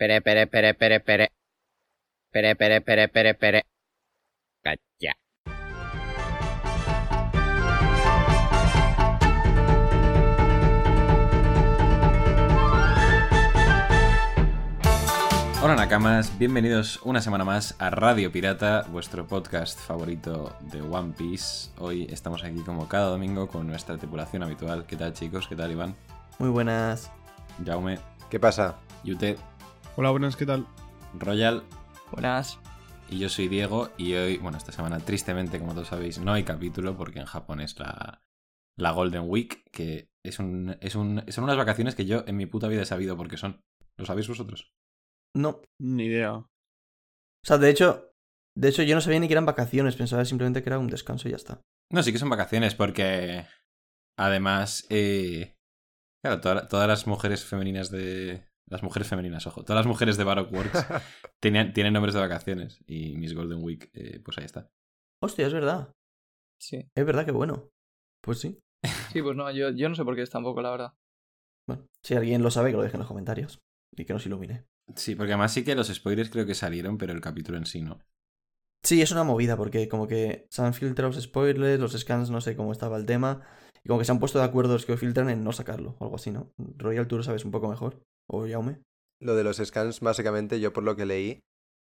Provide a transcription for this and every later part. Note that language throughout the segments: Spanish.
Pere, pere, pere, pere, pere. Pere, pere, pere, pere, pere. Cacha. Hola Nakamas, bienvenidos una semana más a Radio Pirata, vuestro podcast favorito de One Piece. Hoy estamos aquí como cada domingo con nuestra tripulación habitual. ¿Qué tal chicos? ¿Qué tal Iván? Muy buenas. Jaume, ¿Qué pasa? Yute, Hola, buenas, ¿qué tal? Royal Buenas. y yo soy Diego y hoy, bueno, esta semana tristemente, como todos sabéis, no hay capítulo porque en Japón es la, la Golden Week, que es un, es un, son unas vacaciones que yo en mi puta vida he sabido por qué son. ¿Lo sabéis vosotros? No. Ni idea. O sea, de hecho, de hecho yo no sabía ni que eran vacaciones, pensaba simplemente que era un descanso y ya está. No, sí que son vacaciones porque además, eh, claro, toda- todas las mujeres femeninas de... Las mujeres femeninas, ojo. Todas las mujeres de Baroque Works tenían, tienen nombres de vacaciones y Miss Golden Week, eh, pues ahí está. Hostia, es verdad. Sí, Es verdad que bueno. Pues sí. sí, pues no, yo, yo no sé por qué es tampoco, la verdad. Bueno, si alguien lo sabe, que lo deje en los comentarios. Y que nos ilumine. Sí, porque además sí que los spoilers creo que salieron, pero el capítulo en sí no. Sí, es una movida, porque como que se han filtrado los spoilers, los scans, no sé cómo estaba el tema. Y como que se han puesto de acuerdo los que filtran en no sacarlo, o algo así, ¿no? Royal, tú lo sabes un poco mejor. O Yaume. Lo de los scans, básicamente, yo por lo que leí,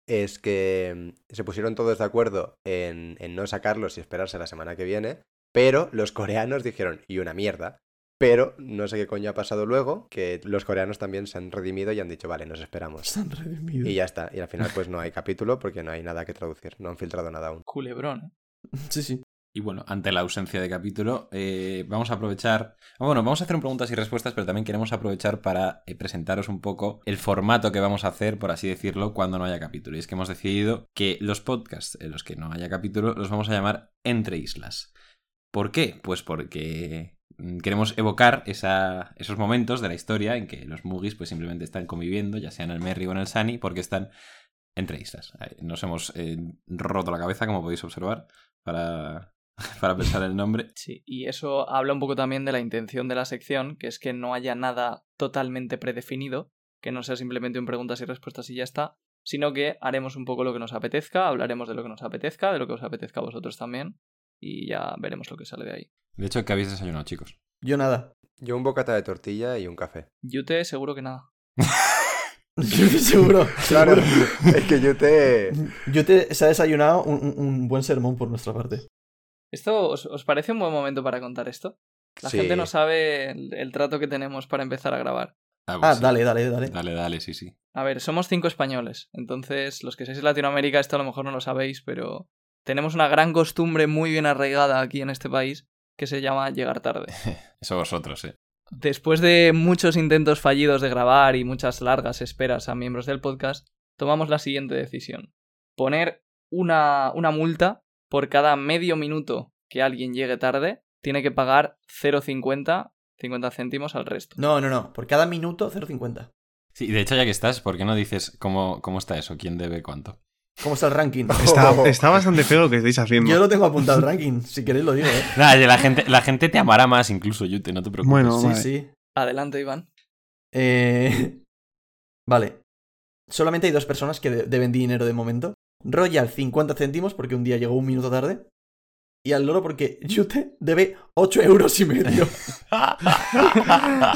es que mm, se pusieron todos de acuerdo en, en no sacarlos y esperarse la semana que viene, pero los coreanos dijeron, y una mierda. Pero no sé qué coño ha pasado luego, que los coreanos también se han redimido y han dicho, vale, nos esperamos. Se han redimido. Y ya está. Y al final, pues no hay capítulo porque no hay nada que traducir. No han filtrado nada aún. Culebrón, ¿eh? Sí, sí. Y bueno, ante la ausencia de capítulo, eh, vamos a aprovechar. Bueno, vamos a hacer un preguntas y respuestas, pero también queremos aprovechar para eh, presentaros un poco el formato que vamos a hacer, por así decirlo, cuando no haya capítulo. Y es que hemos decidido que los podcasts en los que no haya capítulo los vamos a llamar Entre Islas. ¿Por qué? Pues porque mm, queremos evocar esa- esos momentos de la historia en que los Mugis pues simplemente están conviviendo, ya sea en el Merry o en el Sunny, porque están entre islas. Nos hemos eh, roto la cabeza, como podéis observar, para, para pensar el nombre. Sí, y eso habla un poco también de la intención de la sección, que es que no haya nada totalmente predefinido, que no sea simplemente un preguntas y respuestas y ya está, sino que haremos un poco lo que nos apetezca, hablaremos de lo que nos apetezca, de lo que os apetezca a vosotros también, y ya veremos lo que sale de ahí. De hecho, ¿qué habéis desayunado, chicos? Yo nada. Yo un bocata de tortilla y un café. Yute, seguro que nada. Seguro. Claro, seguro. es que yo te... Yo te se ha desayunado un, un- un buen sermón por nuestra parte. ¿Esto os, os parece un buen momento para contar esto? La Sí. gente no sabe el- el trato que tenemos para empezar a grabar. pues Ah, sí. dale, dale, dale. Dale, dale, sí, sí. A ver, somos cinco españoles, entonces los que sois de Latinoamérica esto a lo mejor no lo sabéis, pero tenemos una gran costumbre muy bien arraigada aquí en este país que se llama llegar tarde. Eso vosotros, ¿eh? Después de muchos intentos fallidos de grabar y muchas largas esperas a miembros del podcast, tomamos la siguiente decisión. Poner una, una multa por cada medio minuto que alguien llegue tarde, tiene que pagar 0,50 50 céntimos al resto. No, no, no. Por cada minuto, 0,50. Sí, de hecho, ya que estás, ¿por qué no dices cómo, cómo está eso? ¿Quién debe cuánto? ¿Cómo está el ranking? Está, está bastante feo lo que estáis haciendo. Yo lo tengo apuntado el ranking. Si queréis lo digo, ¿eh? Nada, la gente, la gente te amará más incluso, Yute, no te preocupes. Bueno, Sí, vale. sí. Adelante, Iván. Eh... Vale. Solamente hay dos personas que de- deben dinero de momento. Royal, 50 céntimos porque un día llegó un minuto tarde. Y al loro porque Yute debe 8 euros y medio.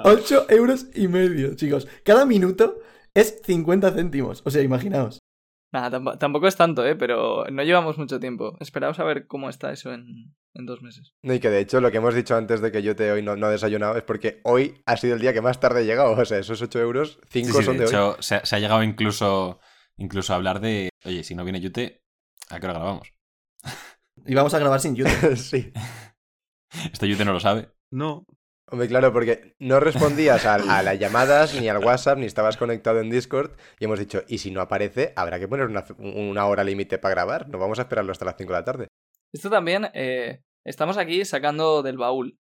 8 euros y medio, chicos. Cada minuto es 50 céntimos. O sea, imaginaos. Nada, tampo- tampoco es tanto, ¿eh? Pero no llevamos mucho tiempo. Esperaos a ver cómo está eso en, en dos meses. No, y que de hecho lo que hemos dicho antes de que yo te hoy no, no he desayunado es porque hoy ha sido el día que más tarde he llegado. O sea, esos 8 euros, 5 Sí, sí, son de de, hoy. se ha llegado incluso, incluso hablar de, oye, si no viene Yute, ¿a qué hora grabamos? Y vamos a grabar sin Yute. sí. Esto Yute no lo sabe. No. Hombre, claro, porque no respondías a, a las llamadas, ni al WhatsApp, ni estabas conectado en Discord. Y hemos dicho, y si no aparece, habrá que poner una, una hora límite para grabar. No vamos a esperarlo hasta las 5 de la tarde. Esto también, eh, estamos aquí sacando del baúl.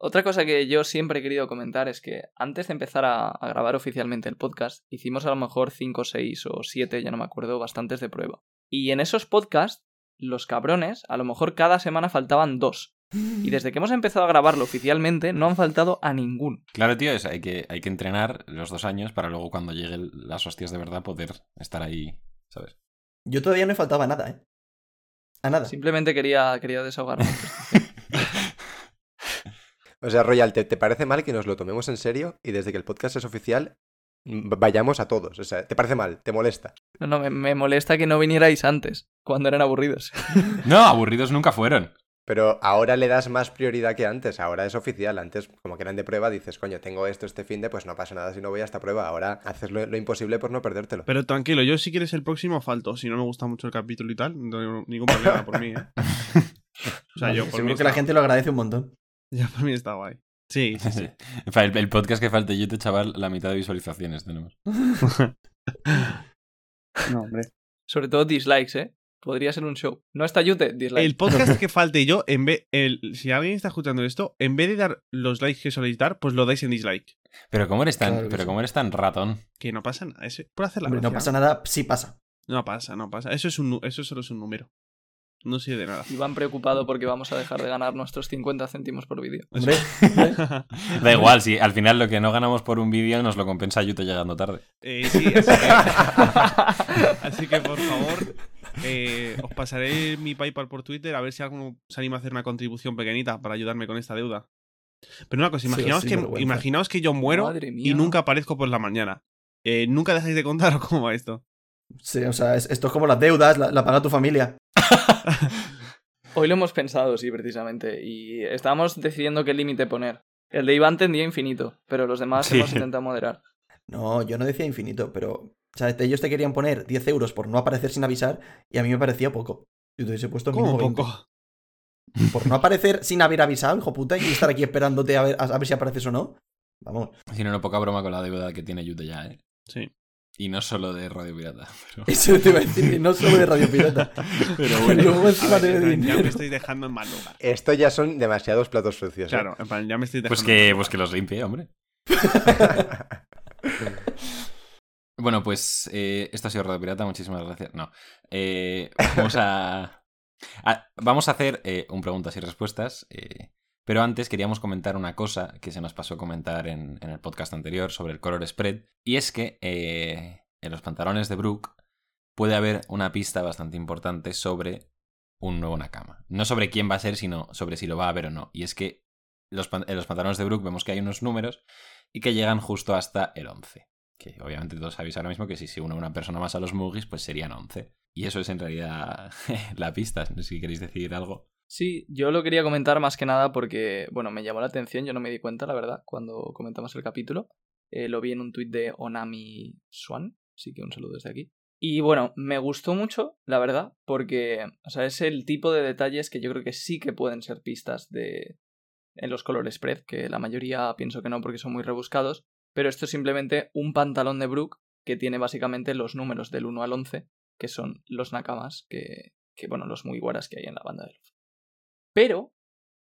Otra cosa que yo siempre he querido comentar es que antes de empezar a, a grabar oficialmente el podcast, hicimos a lo mejor 5, 6 o 7, ya no me acuerdo, bastantes de prueba. Y en esos podcasts, los cabrones, a lo mejor cada semana faltaban dos. Y desde que hemos empezado a grabarlo oficialmente, no han faltado a ninguno. Claro, tío, es, hay, que, hay que entrenar los dos años para luego cuando lleguen las hostias de verdad poder estar ahí, ¿sabes? Yo todavía no he faltado a nada, ¿eh? A nada. Simplemente quería, quería desahogarme. O sea, Royal, ¿te, te parece mal que nos lo tomemos en serio y desde que el podcast es oficial mm, vayamos a todos? O sea, ¿te parece mal? ¿Te molesta? No, no, me, me molesta que no vinierais antes, cuando eran aburridos. No, aburridos nunca fueron. Pero ahora le das más prioridad que antes, ahora es oficial. Antes, como que eran de prueba, dices, coño, tengo esto este fin de, pues no pasa nada si no voy a esta prueba. Ahora haces lo, lo imposible por no perdértelo. Pero tranquilo, yo si quieres el próximo falto. Si no me gusta mucho el capítulo y tal, no tengo ningún problema por mí, ¿eh? O sea, yo por mí que la gente lo agradece un montón. Ya por mí está guay. Sí, sí, sí. El, el podcast que falte yo te chaval, la mitad de visualizaciones tenemos. No, hombre. Sobre todo dislikes, ¿eh? Podría ser un show. ¿No está Yute? Dislike. El podcast que falte yo, en vez, el, si alguien está escuchando esto, en vez de dar los likes que soléis dar, pues lo dais en dislike. Pero cómo eres tan, Claro pero sí. cómo eres tan ratón. Que no pasa nada. Es por hacer la Hombre, no pasa nada, sí pasa. No pasa, no pasa. Eso, es un, eso solo es un número. No sirve de nada. Iván preocupado porque vamos a dejar de ganar nuestros 50 céntimos por vídeo. Da igual, si al final lo que no ganamos por un vídeo nos lo compensa Yute llegando tarde. Eh, sí, así que, así que, por favor, eh, os pasaré mi PayPal por Twitter a ver si alguno se anima a hacer una contribución pequeñita para ayudarme con esta deuda. Pero una cosa, imaginaos, sí, que, imaginaos que yo muero y nunca aparezco por la mañana. Eh, ¿Nunca dejáis de contar o cómo va esto? Sí, o sea, es- esto es como las deudas, la, la paga tu familia. Hoy lo hemos pensado, sí, precisamente. Y estábamos decidiendo qué límite poner. El de Iván tendría infinito, pero los demás Sí. hemos intentado moderar. No, yo no decía infinito, pero. O sea, ellos te querían poner 10 euros por no aparecer sin avisar y a mí me parecía poco. Yo te hubiese puesto ¿Cómo mínimo 20. poco? Por no aparecer sin haber avisado, hijo puta, y estar aquí esperándote a ver, a, a ver si apareces o no. Vamos. Si no, no poca broma con la deuda que tiene Yute ya, ¿eh? Sí. Y no solo de Radio Pirata. Pero... Eso te iba a decir, no solo de Radio Pirata. Pero bueno. Luego A encima ver, de en plan, ya me estoy dejando en mal lugar. Esto ya son demasiados platos sucios. ¿eh? Claro, en plan, ya me estoy dejando Pues en mal que, lugar. pues que los limpie, hombre. Bueno, pues eh, esto ha sido Radio Pirata, muchísimas gracias. No. Eh, vamos a, a- Vamos a hacer eh, un preguntas y respuestas. Pero antes queríamos comentar una cosa que se nos pasó a comentar en, el podcast anterior sobre el color spread. Y es que eh, en los pantalones de Brooke puede haber una pista bastante importante sobre un nuevo Nakama. No sobre quién va a ser, sino sobre si lo va a haber o no. Y es que en los pantalones de Brooke vemos que hay unos números y que llegan justo hasta el 11. Que obviamente todos sabéis ahora mismo que si se une una persona más a los Mugis, pues serían 11. Y eso es en realidad la pista. Si queréis decir algo. Sí, yo lo quería comentar más que nada porque, bueno, me llamó la atención, yo no me di cuenta, la verdad, cuando comentamos el capítulo. Eh, lo vi en un tuit de Onami Swan, así que un saludo desde aquí. Y bueno, me gustó mucho, la verdad, porque, o sea, es el tipo de detalles que yo creo que sí que pueden ser pistas de en los colores spread, que la mayoría pienso que no porque son muy rebuscados, pero esto es simplemente un pantalón de Brook que tiene básicamente los números del 1 al 11, que son los nakamas, que, que bueno, los muy guaras que hay en la banda de Luffy. Pero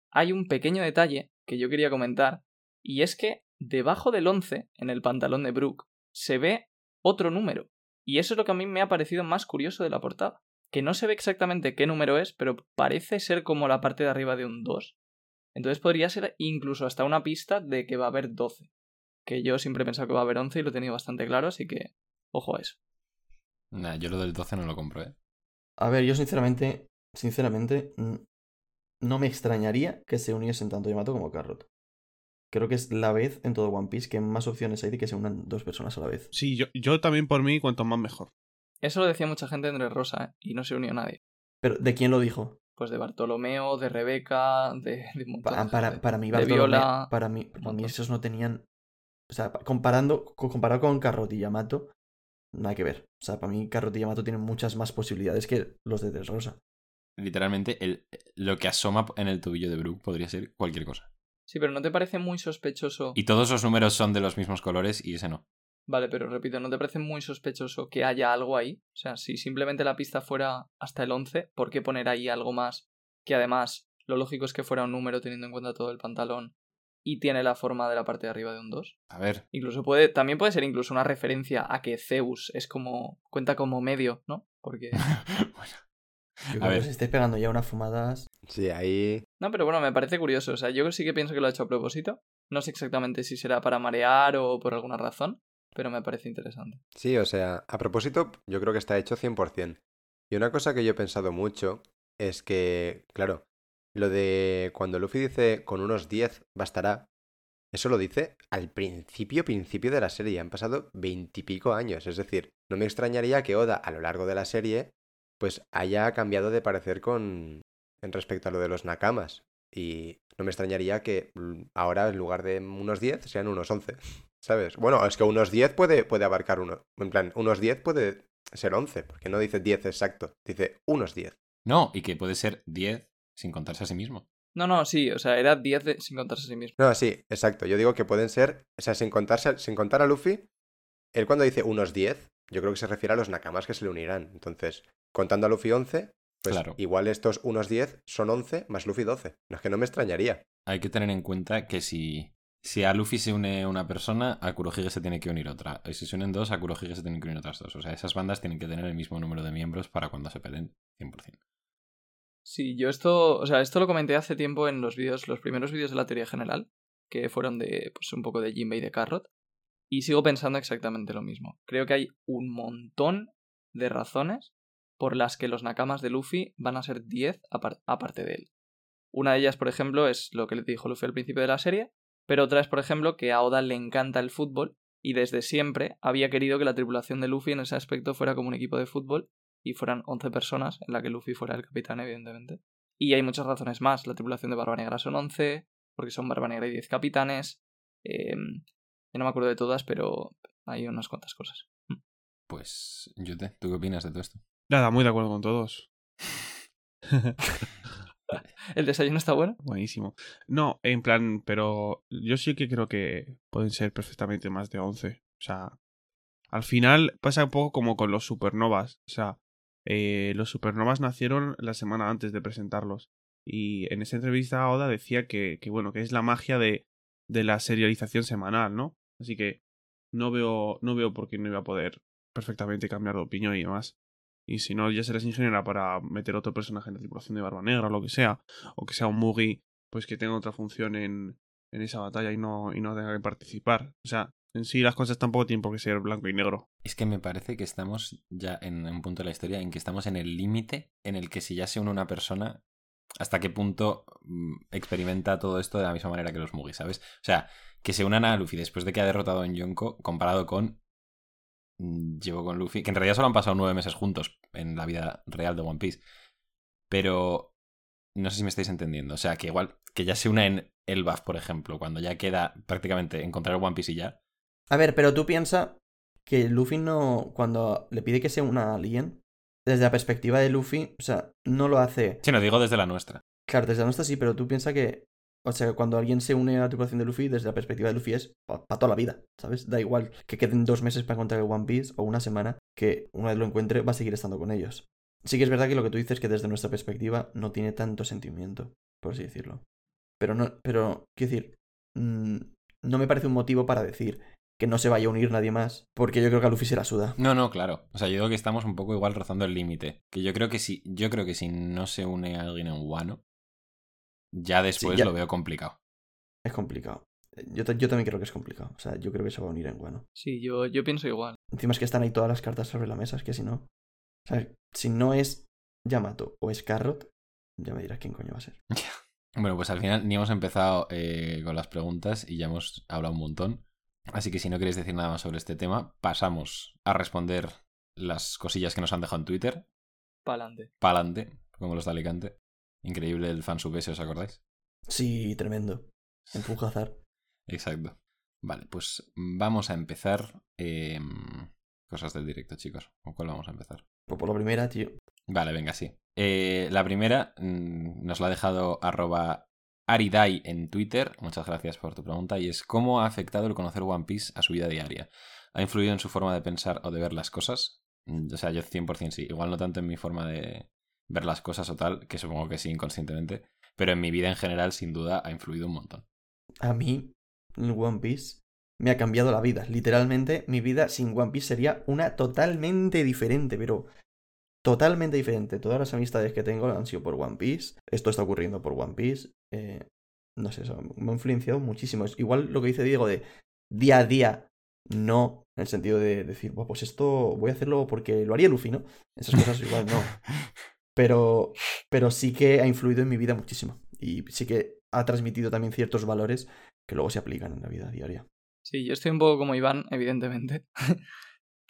hay un pequeño detalle que yo quería comentar, y es que debajo del 11, en el pantalón de Brook, se ve otro número. Y eso es lo que a mí me ha parecido más curioso de la portada. Que no se ve exactamente qué número es, pero parece ser como la parte de arriba de un 2. Entonces podría ser incluso hasta una pista de que va a haber 12. Que yo siempre he pensado que va a haber 11 y lo he tenido bastante claro, así que ojo a eso. Nah, yo lo del 12 no lo compro, ¿eh? A ver, yo sinceramente, sinceramente, no me extrañaría que se uniesen tanto Yamato como Carrot. Creo que es la vez en todo One Piece que más opciones hay de que se unan dos personas a la vez. Sí, yo, yo también por mí, cuanto más mejor. Eso lo decía mucha gente entre Rosa, ¿eh? y no se unió nadie. Pero, ¿de quién lo dijo? Pues de Bartolomeo, de Rebeca, de, de para, mí, de Bartolomé- Viola. para mí, para mí esos no tenían. O sea, pa- comparando, co- comparado con Carrot y Yamato, nada que ver. O sea, para mí Carrot y Yamato tienen muchas más posibilidades que los de Dressrosa. Literalmente, el, lo que asoma en el tubillo de Brook podría ser cualquier cosa. Sí, pero ¿no te parece muy sospechoso? Y todos los números son de los mismos colores y ese no. Vale, pero repito, ¿no te parece muy sospechoso que haya algo ahí? O sea, si simplemente la pista fuera hasta el 11, ¿por qué poner ahí algo más? Que además, lo lógico es que fuera un número teniendo en cuenta todo el pantalón y tiene la forma de la parte de arriba de un 2. A ver, Incluso puede, también puede ser incluso una referencia a que Zeus es como, cuenta como medio, ¿no? Porque bueno. Yo creo A que ver. os estáis pegando ya unas fumadas. Sí, ahí. No, pero bueno, me parece curioso. O sea, yo sí que pienso que lo ha hecho a propósito. No sé exactamente si será para marear o por alguna razón, pero me parece interesante. Sí, o sea, a propósito, yo creo que está hecho 100%. Y una cosa que yo he pensado mucho es que, claro, lo de cuando Luffy dice con unos 10 bastará, eso lo dice al principio, principio de la serie. Han pasado veintipico años. Es decir, no me extrañaría que Oda a lo largo de la serie, pues haya cambiado de parecer con. en respecto a lo de los Nakamas. Y no me extrañaría que mm, ahora en lugar de unos 10 sean unos 11. ¿Sabes? Bueno, es que unos 10 puede, puede abarcar uno. En plan, unos 10 puede ser 11, porque no dice 10 exacto, dice unos 10. No, y que puede ser 10 sin contarse a sí mismo. No, no, sí, o sea, era 10 de- sin contarse a sí mismo. No, sí, exacto. Yo digo que pueden ser, o sea, sin, contarse, sin contar a Luffy, él cuando dice unos 10, yo creo que se refiere a los nakamas que se le unirán. Entonces, contando a Luffy 11, pues Claro. igual estos unos 10 son 11 más Luffy 12. No es que no me extrañaría. Hay que tener en cuenta que si, si a Luffy se une una persona, a Kurohige se tiene que unir otra. Y si se unen dos, a Kurohige se tienen que unir otras dos. O sea, esas bandas tienen que tener el mismo número de miembros para cuando se peleen 100%. Sí, yo esto, o sea, esto lo comenté hace tiempo en los vídeos, los primeros vídeos de la teoría general, que fueron de, pues un poco de Jinbei y de Carrot, y sigo pensando exactamente lo mismo. Creo que hay un montón de razones por las que los nakamas de Luffy van a ser 10 apar- aparte de él. Una de ellas, por ejemplo, es lo que le dijo Luffy al principio de la serie, pero otra es, por ejemplo, que a Oda le encanta el fútbol y desde siempre había querido que la tripulación de Luffy en ese aspecto fuera como un equipo de fútbol y fueran 11 personas, en la que Luffy fuera el capitán, evidentemente. Y hay muchas razones más. La tripulación de Barba Negra son 11, porque son Barba Negra y 10 capitanes. Eh, yo no me acuerdo de todas, pero hay unas cuantas cosas. Pues, Yute, ¿tú qué opinas de todo esto? Nada, muy de acuerdo con todos. ¿El desayuno está bueno? Buenísimo. No, en plan, pero yo sí que creo que pueden ser perfectamente más de 11. O sea, al final pasa un poco como con los supernovas. O sea, eh, los supernovas nacieron la semana antes de presentarlos. Y en esa entrevista Oda decía que, que bueno, que es la magia de, de la serialización semanal, ¿no? Así que no veo, no veo por qué no iba a poder perfectamente cambiar de opinión y demás. Y si no, ya serás ingeniera para meter otro personaje en la tripulación de Barba Negra o lo que sea. O que sea un Mugi, pues que tenga otra función en, en esa batalla y no, y no tenga que participar. O sea, en sí las cosas tampoco tienen por qué ser blanco y negro. Es que me parece que estamos ya en un punto de la historia en que estamos en el límite en el que si ya se une una persona, hasta qué punto mm, experimenta todo esto de la misma manera que los Mugi, ¿sabes? O sea, que se unan a Luffy después de que ha derrotado en Yonko, comparado con mm, llevo con Luffy, que en realidad solo han pasado nueve meses juntos en la vida real de One Piece. Pero no sé si me estáis entendiendo. O sea, que igual que ya se una en Elbaf, por ejemplo, cuando ya queda prácticamente encontrar One Piece y ya. A ver, pero tú piensas que Luffy no. Cuando le pide que sea una alien, desde la perspectiva de Luffy, o sea, no lo hace. Sí, no digo desde la nuestra. Claro, desde la nuestra sí, pero tú piensas que. O sea, que cuando alguien se une a la tripulación de Luffy, desde la perspectiva de Luffy es para toda la vida, ¿sabes? Da igual que queden dos meses para encontrar el One Piece o una semana, que una vez lo encuentre va a seguir estando con ellos. Sí que es verdad que lo que tú dices es que desde nuestra perspectiva no tiene tanto sentimiento, por así decirlo. Pero no, pero, quiero decir, mm, no me parece un motivo para decir que no se vaya a unir nadie más, porque yo creo que a Luffy se la suda. No, no, claro. O sea, yo digo que estamos un poco igual rozando el límite. Que yo creo que si, yo creo que si no se une alguien en Wano, ya después ya- lo veo complicado. Es complicado. Yo, ta- yo también creo que es complicado. O sea, yo creo que se va a unir en Guano. Sí, yo, yo pienso igual. Encima es que están ahí todas las cartas sobre la mesa, es que si no. O sea, si no es Yamato o es Carrot, ya me dirás quién coño va a ser. Bueno, pues al final ni hemos empezado eh, con las preguntas y ya hemos hablado un montón. Así que si no queréis decir nada más sobre este tema, pasamos a responder las cosillas que nos han dejado en Twitter. Pa'lante. Pa'lante, como los de Alicante. Increíble el fansub ese, ¿os acordáis? Sí, tremendo. En. Exacto. Vale, pues vamos a empezar. eh, cosas del directo, chicos. ¿Con cuál vamos a empezar? Pues por la primera, tío. Vale, venga, sí. Eh, la primera mm, nos la ha dejado arroba Aridai en Twitter. Muchas gracias por tu pregunta. Y es ¿cómo ha afectado el conocer One Piece a su vida diaria? ¿Ha influido en su forma de pensar o de ver las cosas? Mm, O sea, yo 100% sí. Igual no tanto en mi forma de ver las cosas o tal, que supongo que sí inconscientemente. Pero en mi vida en general, sin duda, ha influido un montón. A mí, One Piece me ha cambiado la vida. Literalmente, mi vida sin One Piece sería una totalmente diferente, pero totalmente diferente. Todas las amistades que tengo han sido por One Piece. Esto está ocurriendo por One Piece. Eh, no sé, eso me ha influenciado muchísimo. Es igual lo que dice Diego de día a día, no en el sentido de decir, "Buah, pues esto voy a hacerlo porque lo haría Luffy, ¿no? Esas cosas igual no. Pero, pero sí que ha influido en mi vida muchísimo. Y sí que ha transmitido también ciertos valores que luego se aplican en la vida diaria. Sí, yo estoy un poco como Iván, evidentemente.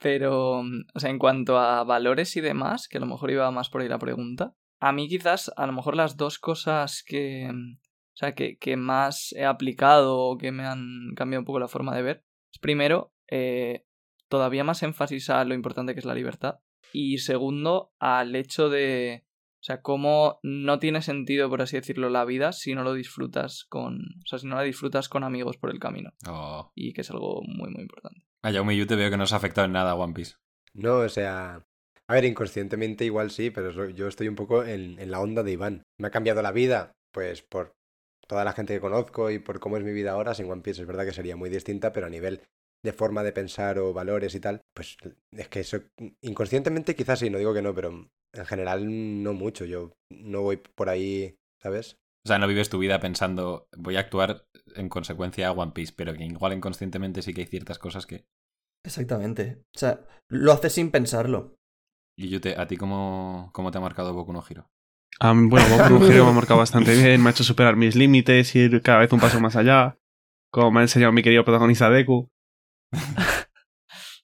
Pero, o sea, en cuanto a valores y demás, que a lo mejor iba más por ahí la pregunta, a mí quizás, a lo mejor las dos cosas que, o sea, que, que más he aplicado o que me han cambiado un poco la forma de ver, es primero, eh, todavía más énfasis a lo importante que es la libertad. Y segundo, al hecho de, o sea, cómo no tiene sentido, por así decirlo, la vida si no lo disfrutas con, o sea, si no la disfrutas con amigos por el camino. Oh. Y que es algo muy, muy importante. A Jaume, yo te veo que no os ha afectado en nada One Piece. No, o sea. A ver, inconscientemente igual sí, pero yo estoy un poco en, en la onda de Iván. ¿Me ha cambiado la vida? Pues por toda la gente que conozco y por cómo es mi vida ahora, sin One Piece es verdad que sería muy distinta, pero a nivel de forma de pensar o valores y tal, pues es que eso inconscientemente quizás sí, no digo que no, pero en general no mucho. Yo no voy por ahí, ¿sabes? O sea, no vives tu vida pensando, voy a actuar en consecuencia a One Piece, pero que igual inconscientemente sí que hay ciertas cosas que... Exactamente. O sea, lo haces sin pensarlo. Y yo te, ¿a ti cómo, cómo te ha marcado Boku no Hero? Ah, bueno, Boku no Hero me ha marcado bastante bien, me ha hecho superar mis límites, ir cada vez un paso más allá, como me ha enseñado mi querido protagonista Deku.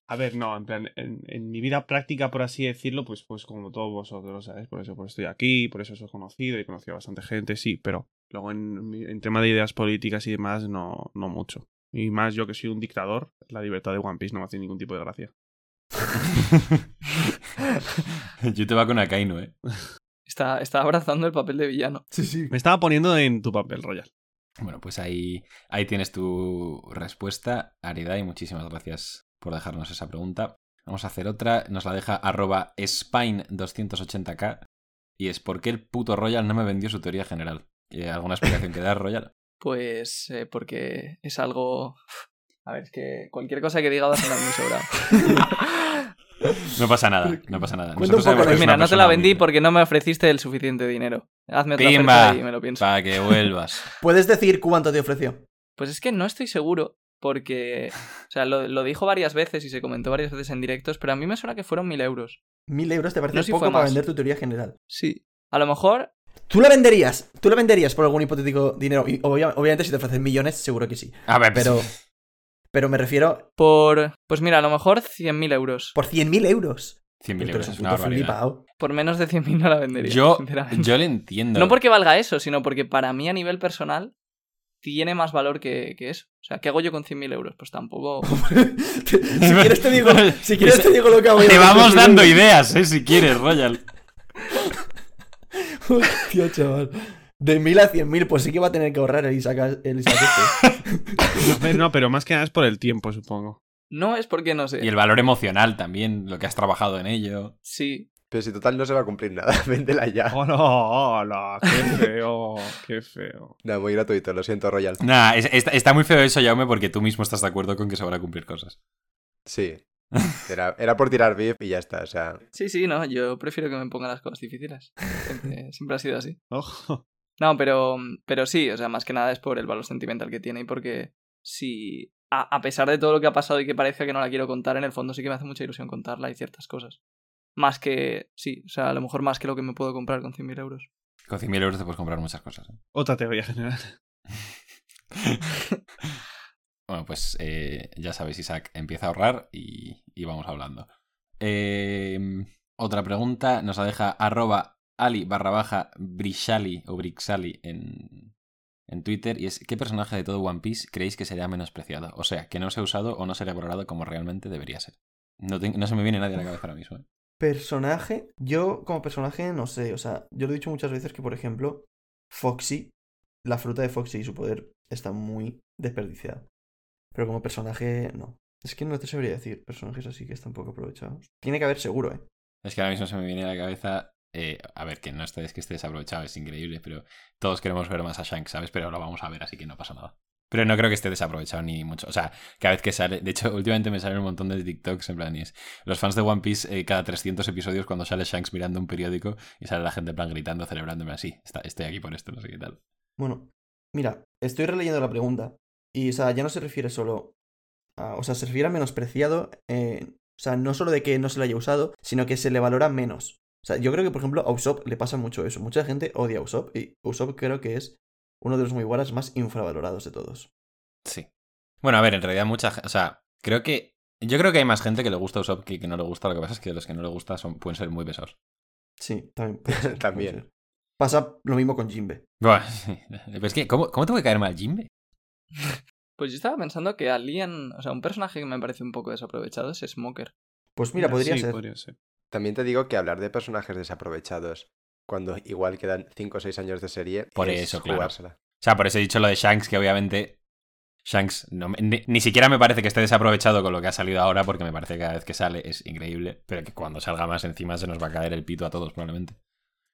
A ver, no, en plan, en, en mi vida práctica, por así decirlo, pues, pues como todos vosotros, ¿sabes? Por eso pues estoy aquí, por eso os he conocido y he conocido a bastante gente, sí, pero luego en, en tema de ideas políticas y demás, no, no mucho. Y más yo que soy un dictador, la libertad de One Piece no me hace ningún tipo de gracia. yo te va con Akainu, ¿eh? Está, está abrazando el papel de villano. Sí, sí. Me estaba poniendo en tu papel, Royal. Bueno, pues ahí, ahí tienes tu respuesta, Arida, y muchísimas gracias por dejarnos esa pregunta. Vamos a hacer otra, nos la deja arroba spine280k, y es ¿por qué el puto Royal no me vendió su teoría general? ¿Y ¿Alguna explicación que dar, Royal? Pues eh, porque es algo... A ver, es que cualquier cosa que diga va a sonar muy sobrado. No pasa nada, no pasa nada. Un poco Mira, no te la vendí porque no me ofreciste el suficiente dinero. Hazme otra ¡Pimba! oferta y me lo pienso. Para que vuelvas. ¿Puedes decir cuánto te ofreció? Pues es que no estoy seguro porque... O sea, lo, lo dijo varias veces y se comentó varias veces en directos, pero a mí me suena que fueron mil euros. Mil euros te parece No sé poco para más. vender tu teoría general. Sí. A lo mejor... ¿Tú la venderías? ¿Tú la venderías por algún hipotético dinero? Y obvia- obviamente si te ofrecen millones, seguro que sí. A ver, Pero, pero me refiero Por... Pues mira, a lo mejor 100.000 euros. por 100.000 euros. 100.000 Tú eres euros es una. Por menos de 100.000 no la vendería. Yo, sinceramente. yo le entiendo. No porque valga eso, sino porque para mí a nivel personal tiene más valor que, que eso. O sea, ¿qué hago yo con 100.000 euros? Pues tampoco... si quieres te digo, si quieres te digo lo que hago yo Te vamos 100.000 dando ideas, ¿eh? Si quieres, Royal. Hostia, chaval. De 1000 a 100.000, pues sí que va a tener que ahorrar el Isaac, el este. No, pero más que nada es por el tiempo, supongo. No es porque no sé. Y el valor emocional también, lo que has trabajado en ello. Sí. Pero si total no se va a cumplir nada, véndela ya. ¡Hola! ¡Hola! ¡Qué feo! ¡Qué feo! No, muy gratuito, lo siento, Royal. Nah, es- está, está muy feo eso, Jaume, porque tú mismo estás de acuerdo con que se van a cumplir cosas. Sí. Era, era por tirar beef y ya está, o sea. Sí, sí, no. Yo prefiero que me pongan las cosas difíciles. Siempre, siempre ha sido así. Ojo. No, pero, pero sí, o sea, más que nada es por el valor sentimental que tiene y porque si, a, a pesar de todo lo que ha pasado y que parezca que no la quiero contar, en el fondo sí que me hace mucha ilusión contarla y ciertas cosas. Más que, sí, o sea, a lo mejor más que lo que me puedo comprar con 100.000 euros. Con 100.000 euros te puedes comprar muchas cosas. ¿eh? Otra teoría general. Bueno, pues eh, ya sabéis, Isaac, empieza a ahorrar y, y vamos hablando. Eh, otra pregunta nos la deja arroba ali barra baja brishali o brixali en, en Twitter y es ¿qué personaje de todo One Piece creéis que sería menospreciado? O sea, que no se ha usado o no sería valorado como realmente debería ser. No, te- no se me viene nadie a la cabeza ahora mismo. ¿eh? Personaje, yo como personaje no sé, o sea, yo lo he dicho muchas veces que, por ejemplo, Foxy, la fruta de Foxy y su poder está muy desperdiciada. Pero como personaje, no. Es que no te sabría decir personajes así que están poco aprovechados. Tiene que haber seguro, ¿eh? Es que ahora mismo se me viene a la cabeza. Eh, a ver, que no esté, es que esté desaprovechado, es increíble, pero todos queremos ver más a Shanks, ¿sabes? Pero lo vamos a ver, así que no pasa nada. Pero no creo que esté desaprovechado ni mucho. O sea, cada vez que sale. De hecho, últimamente me salen un montón de TikToks en plan. y es, los fans de One Piece, eh, cada 300 episodios, cuando sale Shanks mirando un periódico y sale la gente en plan gritando, celebrándome así. Está, estoy aquí por esto, no sé qué tal. Bueno, mira, estoy releyendo la pregunta. Y, o sea, ya no se refiere solo a. O sea, se refiere a menospreciado. eh, o sea, no solo de que no se lo haya usado, sino que se le valora menos. O sea, yo creo que, por ejemplo, a Usopp le pasa mucho eso. Mucha gente odia a Usopp. Y Usopp creo que es uno de los Mugiwaras más infravalorados de todos. Sí. Bueno, a ver, en realidad mucha gente. O sea, creo que. Yo creo que hay más gente que le gusta Usopp que que no le gusta. Lo que pasa es que los que no le gusta son, pueden ser muy pesados. Sí, también. ser, También. Pasa lo mismo con sí. Pero es que, ¿cómo, ¿cómo te puede caer mal Jimbe? Pues yo estaba pensando que alguien, o sea, un personaje que me parece un poco desaprovechado es Smoker. Pues mira, podría sí, ser. podría ser. También te digo que hablar de personajes desaprovechados cuando igual quedan 5 o 6 años de serie Por es eso, claro. jugársela. O sea, por eso he dicho lo de Shanks, que obviamente. Shanks no ni siquiera me parece que esté desaprovechado con lo que ha salido ahora, porque me parece que cada vez que sale es increíble, pero que cuando salga más encima se nos va a caer el pito a todos, probablemente.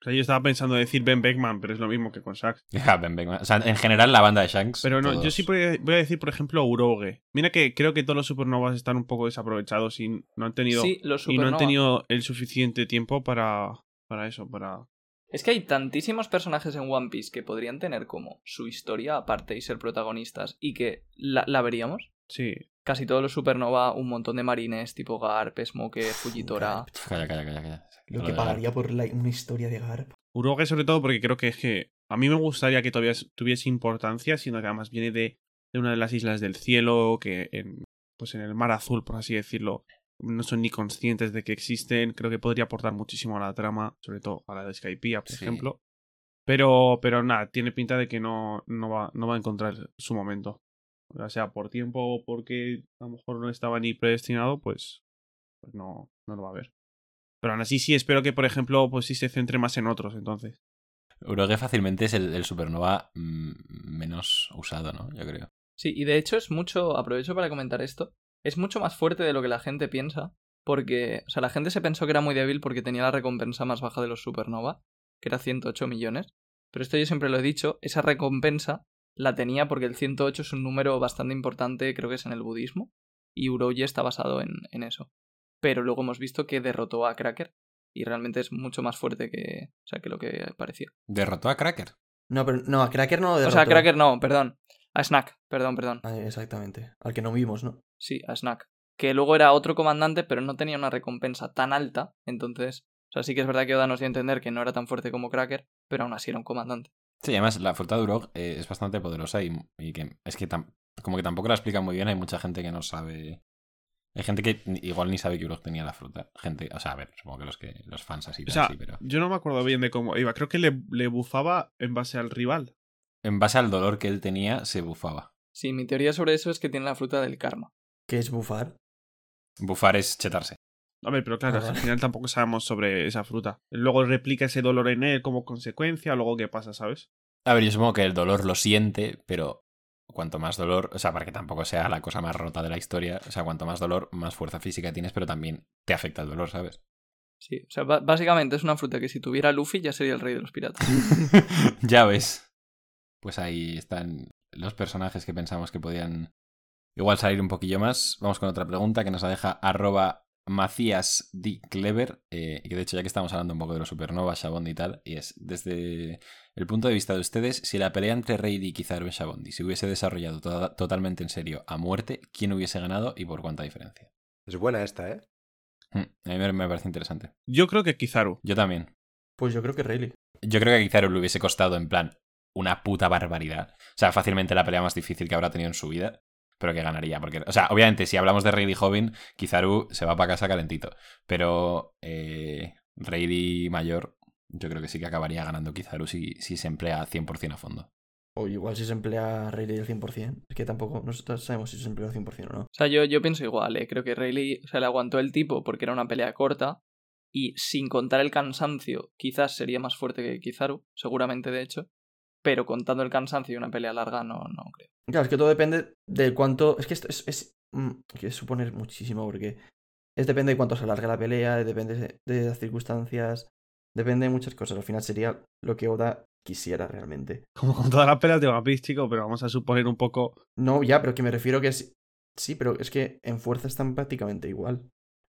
O sea, yo estaba pensando decir Ben Beckman, pero es lo mismo que con Ben Beckman. O sea, en general, la banda de Shanks. Pero no, yo sí voy a decir, por ejemplo, Uroge. Mira que creo que todos los supernovas están un poco desaprovechados y no han tenido, Sí, los y no han tenido el suficiente tiempo para, para eso, para... Es que hay tantísimos personajes en One Piece que podrían tener como su historia aparte y ser protagonistas y que la, la veríamos. Sí. Casi todos los supernova, un montón de marines tipo Garp, Smoker, Fujitora. Garp. Calla, calla, calla, calla. Lo que pagaría por la- una historia de Garp. Uroge sobre todo porque creo que es que a mí me gustaría que todavía tuviese importancia, sino que además viene de, de una de las islas del cielo, que en, pues en el mar azul, por así decirlo, no son ni conscientes de que existen. Creo que podría aportar muchísimo a la trama, sobre todo a la de Skypiea, por Sí. ejemplo. Pero, pero nada, tiene pinta de que no, no, va, no va a encontrar su momento. Ya sea por tiempo o porque a lo mejor no estaba ni predestinado, pues, pues no, no lo va a ver. Pero aún así sí espero que, por ejemplo, pues sí se centre más en otros, entonces. Uroge fácilmente es el, el supernova mm, menos usado, ¿no? Yo creo. Sí, y de hecho es mucho, aprovecho para comentar esto, es mucho más fuerte de lo que la gente piensa, porque, o sea, la gente se pensó que era muy débil porque tenía la recompensa más baja de los supernova, que era 108 millones, pero esto yo siempre lo he dicho, esa recompensa la tenía porque el 108 es un número bastante importante, creo que es en el budismo, y Uroge está basado en, en eso. Pero luego hemos visto que derrotó a Cracker, y realmente es mucho más fuerte que, o sea, que lo que parecía. Derrotó a Cracker. No, pero no, a Cracker no lo O derrotó. sea, Cracker no, perdón, a Snack, perdón, perdón. Ah, exactamente. Al que no vimos, ¿no? Sí, a Snack. Que luego era otro comandante, pero no tenía una recompensa tan alta. Entonces, o sea, sí que es verdad que Oda nos dio a entender que no era tan fuerte como Cracker, pero aún así era un comandante. Sí, además la fruta de Urog eh, es bastante poderosa y, y que es que tam- como que tampoco la explica muy bien. Hay mucha gente que no sabe. Hay gente que igual ni sabe que Urog tenía la fruta. Gente, o sea, a ver, supongo que los que los fans así, O tal, sea, sí, pero. yo no me acuerdo bien de cómo iba. Creo que le, le bufaba en base al rival. En base al dolor que él tenía, se bufaba. Sí, mi teoría sobre eso es que tiene la fruta del karma. Que es bufar. Bufar es chetarse. A ver, pero claro, Ah, al final tampoco sabemos sobre esa fruta. Luego replica ese dolor en él como consecuencia, luego qué pasa, ¿sabes? A ver, yo supongo que el dolor lo siente, pero cuanto más dolor, o sea, para que tampoco sea la cosa más rota de la historia, o sea, cuanto más dolor, más fuerza física tienes, pero también te afecta el dolor, ¿sabes? Sí, o sea, básicamente es una fruta que si tuviera Luffy ya sería el rey de los piratas. ya ves. Pues ahí están los personajes que pensamos que podían igual salir un poquillo más. Vamos con otra pregunta que nos la deja arroba Macías D. Clever, eh, y que de hecho ya que estamos hablando un poco de los supernovas, Shabondi y tal, y es desde el punto de vista de ustedes, si la pelea entre Reidi y Kizaru en Shabondi se hubiese desarrollado to- totalmente en serio a muerte, ¿quién hubiese ganado y por cuánta diferencia? Es buena esta, ¿eh? Mm, A mí me- me parece interesante. Yo creo que Kizaru. Yo también. Pues yo creo que Rayleigh. Yo creo que a Kizaru le hubiese costado en plan una puta barbaridad. O sea, fácilmente la pelea más difícil que habrá tenido en su vida, pero que ganaría. Porque, o sea, obviamente, si hablamos de Rayleigh joven, Kizaru se va para casa calentito. Pero eh, Rayleigh mayor, yo creo que sí que acabaría ganando Kizaru si, si se emplea 100% a fondo. O igual si se emplea Rayleigh al 100%. Es que tampoco nosotros sabemos si se emplea al 100% o no. O sea, yo, yo pienso igual, ¿eh? creo que Rayleigh o sea, le aguantó el tipo porque era una pelea corta y sin contar el cansancio quizás sería más fuerte que Kizaru, seguramente de hecho, pero contando el cansancio y una pelea larga no, no creo. Claro, es que todo depende de cuánto. Es que esto es. es mm, que es suponer muchísimo porque. Es depende de cuánto se alargue la pelea, depende de, de las circunstancias, depende de muchas cosas. Al final sería lo que Oda quisiera realmente. Como con todas las pelas de One Piece, chico, pero vamos a suponer un poco. No, ya, pero que me refiero que es. Sí, pero es que en fuerza están prácticamente igual.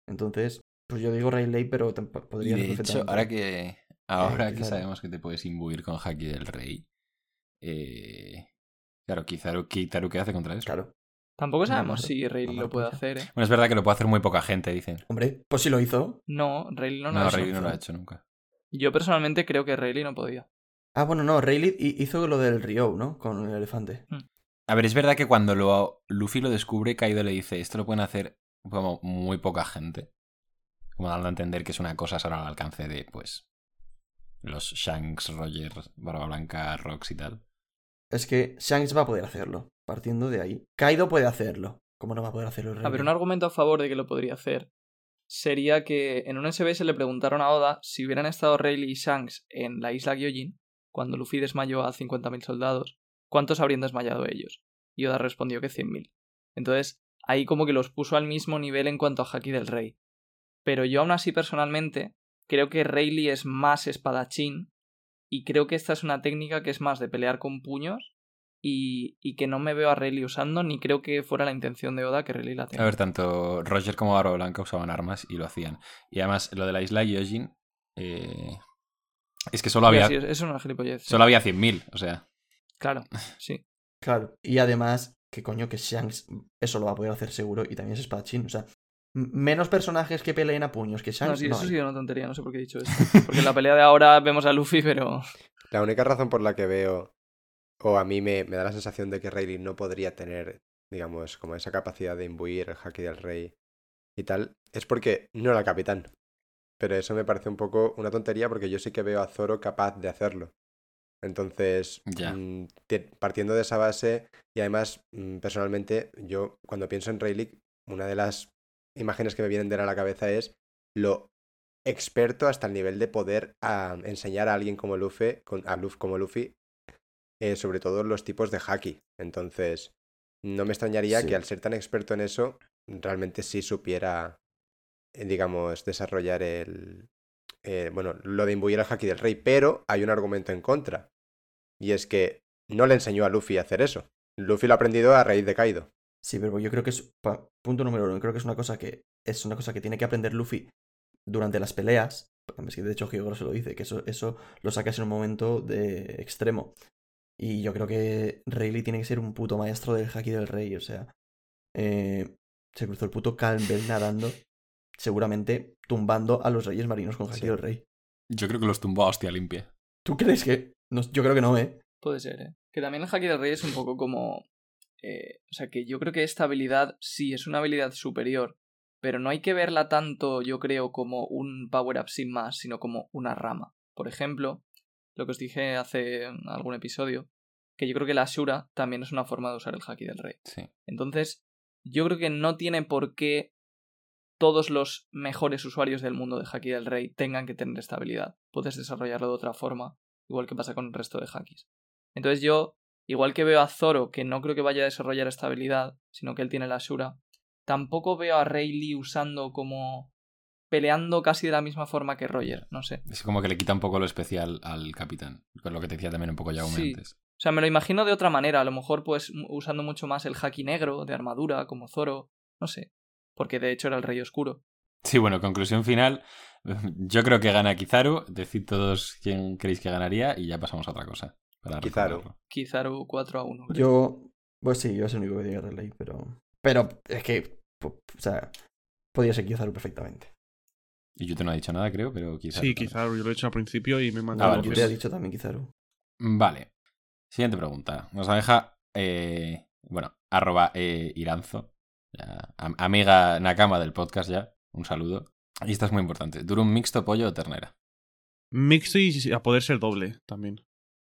Entonces, pues yo digo Rayleigh, pero podría de ser hecho, perfectamente. ahora que, ahora que sabemos que te puedes imbuir con Haki del Rey, eh, claro, Kizaru, Kitaru, ¿qué hace contra eso? Claro. Tampoco sabemos no, si Rayleigh no, lo puede hacer, ¿eh? Bueno, es verdad que lo puede hacer muy poca gente, dicen. Hombre, pues si lo hizo. No, Rayleigh no, No, lo ha hecho. No lo ha hecho nunca. Yo personalmente creo que Rayleigh no podía. Ah, bueno, no, Rayleigh hi- hizo lo del Ryo, ¿no? Con el elefante. A ver, es verdad que cuando lo, Luffy lo descubre, Kaido le dice, esto lo pueden hacer como muy poca gente. Como dando a entender que es una cosa solo al alcance de, pues, los Shanks, Roger, Barba Blanca, Rox y tal. Es que Shanks va a poder hacerlo, partiendo de ahí. Kaido puede hacerlo. ¿Cómo no va a poder hacerlo A ver, un argumento a favor de que lo podría hacer sería que en un SBS le preguntaron a Oda si hubieran estado Rayleigh y Shanks en la isla Gyojin, cuando Luffy desmayó a 50.000 soldados, ¿cuántos habrían desmayado ellos? Y Oda respondió que 100.000. Entonces, ahí como que los puso al mismo nivel en cuanto a Haki del Rey. Pero yo aún así personalmente creo que Rayleigh es más espadachín y creo que esta es una técnica que es más de pelear con puños y, y que no me veo a Rayleigh usando ni creo que fuera la intención de Oda que Rayleigh la tenga. A ver, tanto Roger como Barba Blanca usaban armas y lo hacían. Y además, lo de la isla Gyojin, eh, es que solo había, Sí, es- es una gilipollez. sí. solo había 100.000, o sea... Claro, sí. Claro. Y además, que coño, que Shanks eso lo va a poder hacer seguro y también es espadachín. O sea, menos personajes que peleen a puños que No, Shanks. sí, no eso sí es una tontería, no sé por qué he dicho eso. Porque en la pelea de ahora vemos a Luffy, pero. La única razón por la que veo, o a mí me, me da la sensación de que Rayleigh no podría tener, digamos, como esa capacidad de imbuir el haki del rey y tal, es porque no era capitán. Pero eso me parece un poco una tontería porque yo sí que veo a Zoro capaz de hacerlo. Entonces, Ya. mm, partiendo de esa base, y además, mm, personalmente, yo cuando pienso en Rayleigh, una de las imágenes que me vienen de a la cabeza es lo experto hasta el nivel de poder ah, enseñar a alguien como Luffy, a Luffy como Luffy, eh, sobre todo los tipos de haki. Entonces, no me extrañaría Sí. que al ser tan experto en eso, realmente sí supiera, eh, digamos, desarrollar el... eh, bueno, lo de imbuir el haki del rey, pero hay un argumento en contra. Y es que no le enseñó a Luffy a hacer eso. Luffy lo ha aprendido a raíz de Kaido. Sí, pero yo creo que es. pa- punto número uno. Creo que es una cosa que. Es una cosa que tiene que aprender Luffy durante las peleas. Es que de hecho Hyogoro se lo dice, que eso, eso lo sacas en un momento de extremo. Y yo creo que Rayleigh tiene que ser un puto maestro del haki del rey. O sea. eh, se cruzó el puto Campbell nadando. Seguramente tumbando a los reyes marinos con haki Sí. del rey. Yo creo que los tumbó a hostia limpia. ¿Tú crees que.? No, yo creo que no, ¿eh? Puede ser, ¿eh? Que también el Haki del Rey es un poco como. Eh, o sea, que yo creo que esta habilidad sí es una habilidad superior, pero no hay que verla tanto, yo creo, como un power-up sin más, sino como una rama. Por ejemplo, lo que os dije hace algún episodio, que yo creo que la Ashura también es una forma de usar el Haki del Rey. Sí. Entonces, yo creo que no tiene por qué todos los mejores usuarios del mundo de Haki del Rey tengan que tener esta habilidad. Puedes desarrollarlo de otra forma, igual que pasa con el resto de Hakis. Entonces yo, igual que veo a Zoro, que no creo que vaya a desarrollar esta habilidad, sino que él tiene la Ashura, tampoco veo a Rayleigh usando como peleando casi de la misma forma que Roger, no sé. Es como que le quita un poco lo especial al capitán. Con lo que te decía también un poco ya Sí. antes. O sea, me lo imagino de otra manera, a lo mejor pues usando mucho más el haki negro de armadura, como Zoro, no sé. Porque de hecho era el Rey Oscuro. Sí, bueno, conclusión final. Yo creo que gana Kizaru. Decid todos quién creéis que ganaría y ya pasamos a otra cosa. Para Kizaru. Kizaru 4 a 1. creo. Yo. Pues sí, yo es el único que diga Rayleigh, pero. Pero es que. O sea. Podría ser Kizaru perfectamente. Y yo te no ha dicho nada, creo, pero Kizaru. Sí, quizá yo lo he hecho al principio y me he Ah, mandado. vale, yo pues- te he dicho también Kizaru. Vale. Siguiente pregunta. Nos la deja. eh, bueno, arroba eh, Iranzo. Ya, am- amiga Nakama del podcast ya. Un saludo. Y esta es muy importante. ¿Durum mixto, pollo o ternera? Mixto y a poder ser doble también.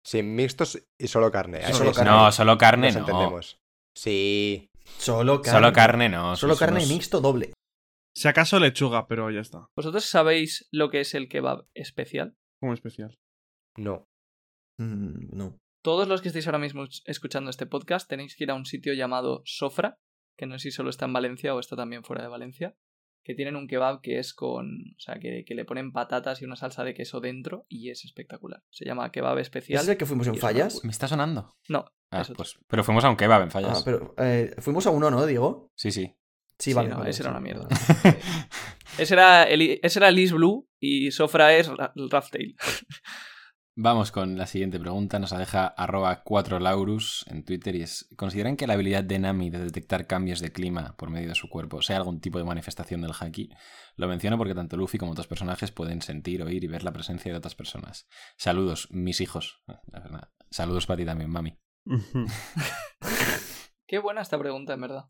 Sin mixtos y solo carne. Solo sí, carne. No, solo carne nos no. entendemos. Sí. Solo carne. Solo carne no. Solo carne mixto doble. Si acaso lechuga, pero ya está. ¿Vosotros sabéis lo que es el kebab especial? Como especial. No. Mm, no. Todos los que estáis ahora mismo escuchando este podcast tenéis que ir a un sitio llamado Sofra, que no sé si solo está en Valencia o está también fuera de Valencia, que tienen un kebab que es con. O sea, que, que le ponen patatas y una salsa de queso dentro y es espectacular. Se llama kebab especial. ¿Es el que fuimos en fallas? ¿Me está sonando? No, Ah, es pues, pero fuimos a un kebab en fallas. Ah, pero eh, fuimos a uno, ¿no, Diego? Sí, sí. Sí, Sí, vale. no, vale, ese era una mierda. ese, era el, ese era Liz Blue y Sofra es Ra- Raftail. Vamos con la siguiente pregunta. Nos la deja arroba 4laurus en Twitter y es ¿Consideran que la habilidad de Nami de detectar cambios de clima por medio de su cuerpo sea algún tipo de manifestación del haki? Lo menciono porque tanto Luffy como otros personajes pueden sentir, oír y ver la presencia de otras personas. Saludos, mis hijos. La verdad. Saludos para ti también, mami. Qué buena esta pregunta, en verdad.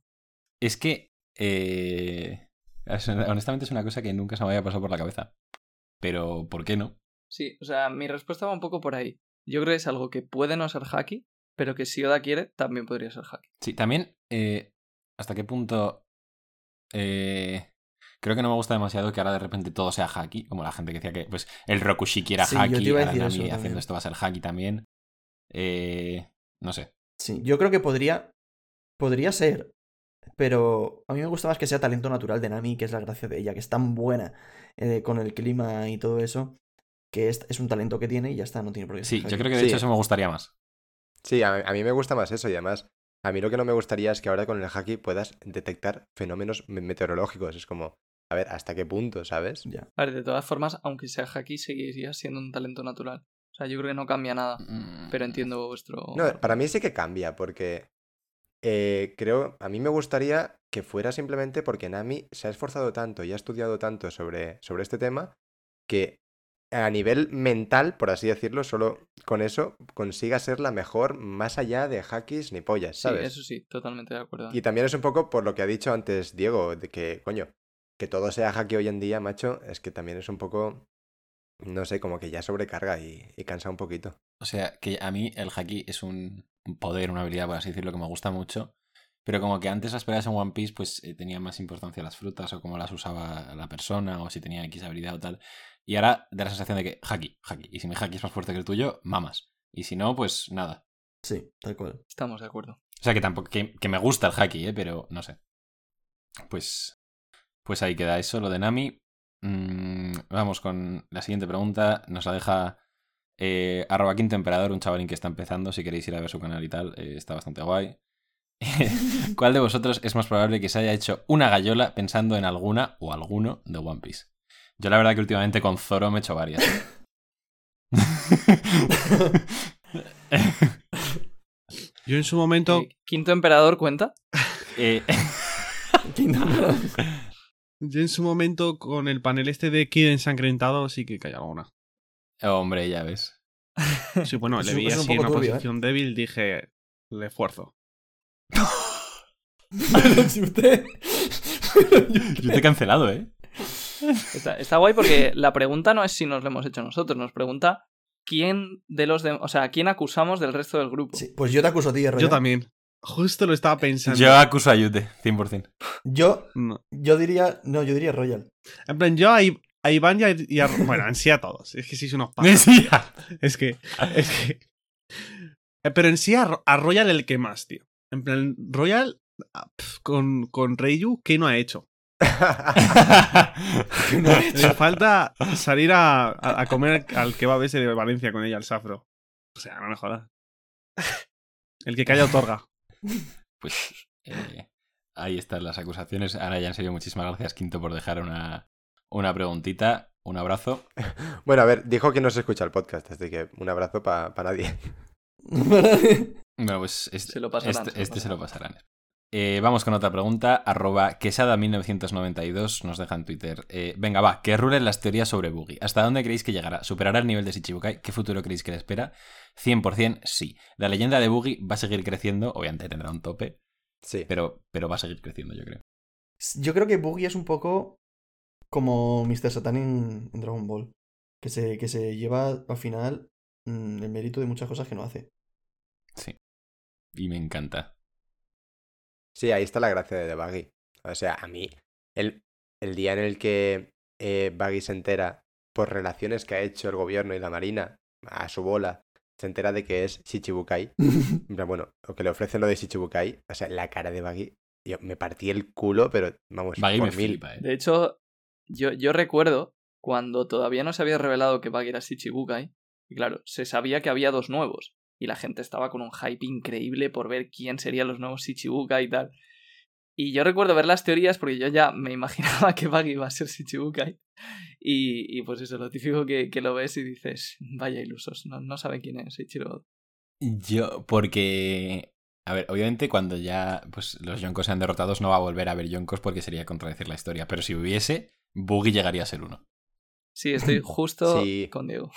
Es que, eh, es- honestamente, es una cosa que nunca se me había pasado por la cabeza. Pero, ¿por qué no? Sí, o sea, mi respuesta va un poco por ahí. Yo creo que es algo que puede no ser haki, pero que si Oda quiere, también podría ser haki. Sí, también, eh, ¿hasta qué punto? eh, creo que no me gusta demasiado que ahora de repente todo sea haki, como la gente que decía que pues el Rokushiki era Sí, yo te haki, iba a ahora decir Nami eso haciendo también. esto va a ser haki también. Eh, no sé. Sí, yo creo que podría. Podría ser. Pero a mí me gusta más que sea talento natural de Nami, que es la gracia de ella, que es tan buena eh, con el clima y todo eso, que es, es un talento que tiene y ya está, no tiene por qué Sí, yo creo que de Sí. hecho eso me gustaría más. Sí, a, a mí me gusta más eso y además, a mí lo que no me gustaría es que ahora con el haki puedas detectar fenómenos me- meteorológicos. Es como, a ver, ¿hasta qué punto, sabes? Ya. A ver, de todas formas, aunque sea haki, seguiría siendo un talento natural. O sea, yo creo que no cambia nada, Mm, pero entiendo vuestro... No, para mí sí que cambia, porque eh, creo, a mí me gustaría que fuera simplemente porque Nami se ha esforzado tanto y ha estudiado tanto sobre, sobre este tema que a nivel mental, por así decirlo, solo con eso consiga ser la mejor más allá de hakis ni pollas, Sí, ¿sabes? eso sí, totalmente de acuerdo. Y también es un poco por lo que ha dicho antes Diego, de que, coño, que todo sea haki hoy en día, macho, es que también es un poco, no sé, como que ya sobrecarga y, y cansa un poquito. O sea, que a mí el haki es un un poder, una habilidad, por así decirlo, que me gusta mucho. Pero como que antes las peleas en One Piece, pues eh, tenían más importancia las frutas o cómo las usaba la persona o si tenía X habilidad o tal. Y ahora da la sensación de que haki, haki. Y si mi haki es más fuerte que el tuyo, mamas. Y si no, pues nada. Sí, tal cual. Estamos de acuerdo. O sea que tampoco, que, que me gusta el haki, ¿eh? pero no sé. Pues, pues ahí queda eso, lo de Nami. Mm, vamos con la siguiente pregunta. Nos la deja eh, arroba quinto emperador, un chavalín que está empezando. Si queréis ir a ver su canal y tal, eh, está bastante guay. ¿Cuál de vosotros es más probable que se haya hecho una gallola pensando en alguna o alguno de One Piece? Yo la verdad que últimamente con Zoro me he hecho varias. Yo en su momento, Eh, ¿Quinto emperador cuenta? Eh, yo en su momento con el panel este de Kid ensangrentado sí que cae alguna. hombre, ya ves. Sí, bueno, le vi así en una turbio, ¿eh? posición débil, dije, le esfuerzo. Pero si usted. Yo te he cancelado, ¿eh? Está, está guay porque la pregunta no es si nos lo hemos hecho nosotros, nos pregunta quién de los de, o sea, quién acusamos del resto del grupo. Sí, pues yo te acuso a ti, Roya. Yo también. Justo lo estaba pensando. Yo acuso a Yute, 100%. Yo, No. yo diría. No, yo diría Royal. En plan, yo a, I- a Iván y a, y a- Bueno, en sí a todos. Es que sí son unos. Sí, Es que. Es que. Eh, Pero en sí a, Ro- a Royal el que más, tío. En plan, Royal ah, pf, con, con Reiyu, ¿qué no ha hecho? Le falta salir a, a- a comer al kebab ese de Valencia con ella, al safro. O sea, no me jodas. El que calla otorga. Pues eh, ahí están las acusaciones. Ahora ya en serio, muchísimas gracias, Quinto, por dejar una, una preguntita. Un abrazo. bueno, a ver, dijo que no se escucha el podcast, así que un abrazo para nadie. Bueno, pues este, Se lo pasarán, este, se lo este se lo pasarán. Eh, vamos con otra pregunta. Arroba quesada1992 nos deja en Twitter. Eh, venga, va, que rulen las teorías sobre Boogie. ¿Hasta dónde creéis que llegará? ¿Superará el nivel de Shichibukai? ¿Qué futuro creéis que le espera? 100% sí. La leyenda de Boogie va a seguir creciendo. Obviamente tendrá un tope, Sí. pero, pero va a seguir creciendo, yo creo. Yo creo que Boogie es un poco como Mr. Satan en, en Dragon Ball. Que se, que se lleva al final mm, el mérito de muchas cosas que no hace. Sí. Y me encanta. Sí, ahí está la gracia de The Buggy. O sea, a mí, el, el día en el que eh, Buggy se entera, por relaciones que ha hecho el gobierno y la marina a su bola, se entera de que es Shichibukai. Bueno, o que le ofrecen lo de Shichibukai. O sea, la cara de Buggy yo me partí el culo, pero vamos, Baggy me por mil. flipa, eh. De hecho, yo, yo recuerdo cuando todavía no se había revelado que Buggy era Shichibukai, y claro, se sabía que había dos nuevos, y la gente estaba con un hype increíble por ver quién serían los nuevos Shichibukai y tal. Y yo recuerdo ver las teorías porque yo ya me imaginaba que Buggy iba a ser Shichibukai. Y, y pues eso, lo típico que, que lo ves y dices, vaya ilusos, no, no saben quién es Ichiro. Yo, porque. A ver, obviamente cuando ya pues, los Yonkos sean derrotados no va a volver a haber Yonkos porque sería contradecir la historia. Pero si hubiese, Boogie llegaría a ser uno. Sí, estoy justo Sí. con Diego.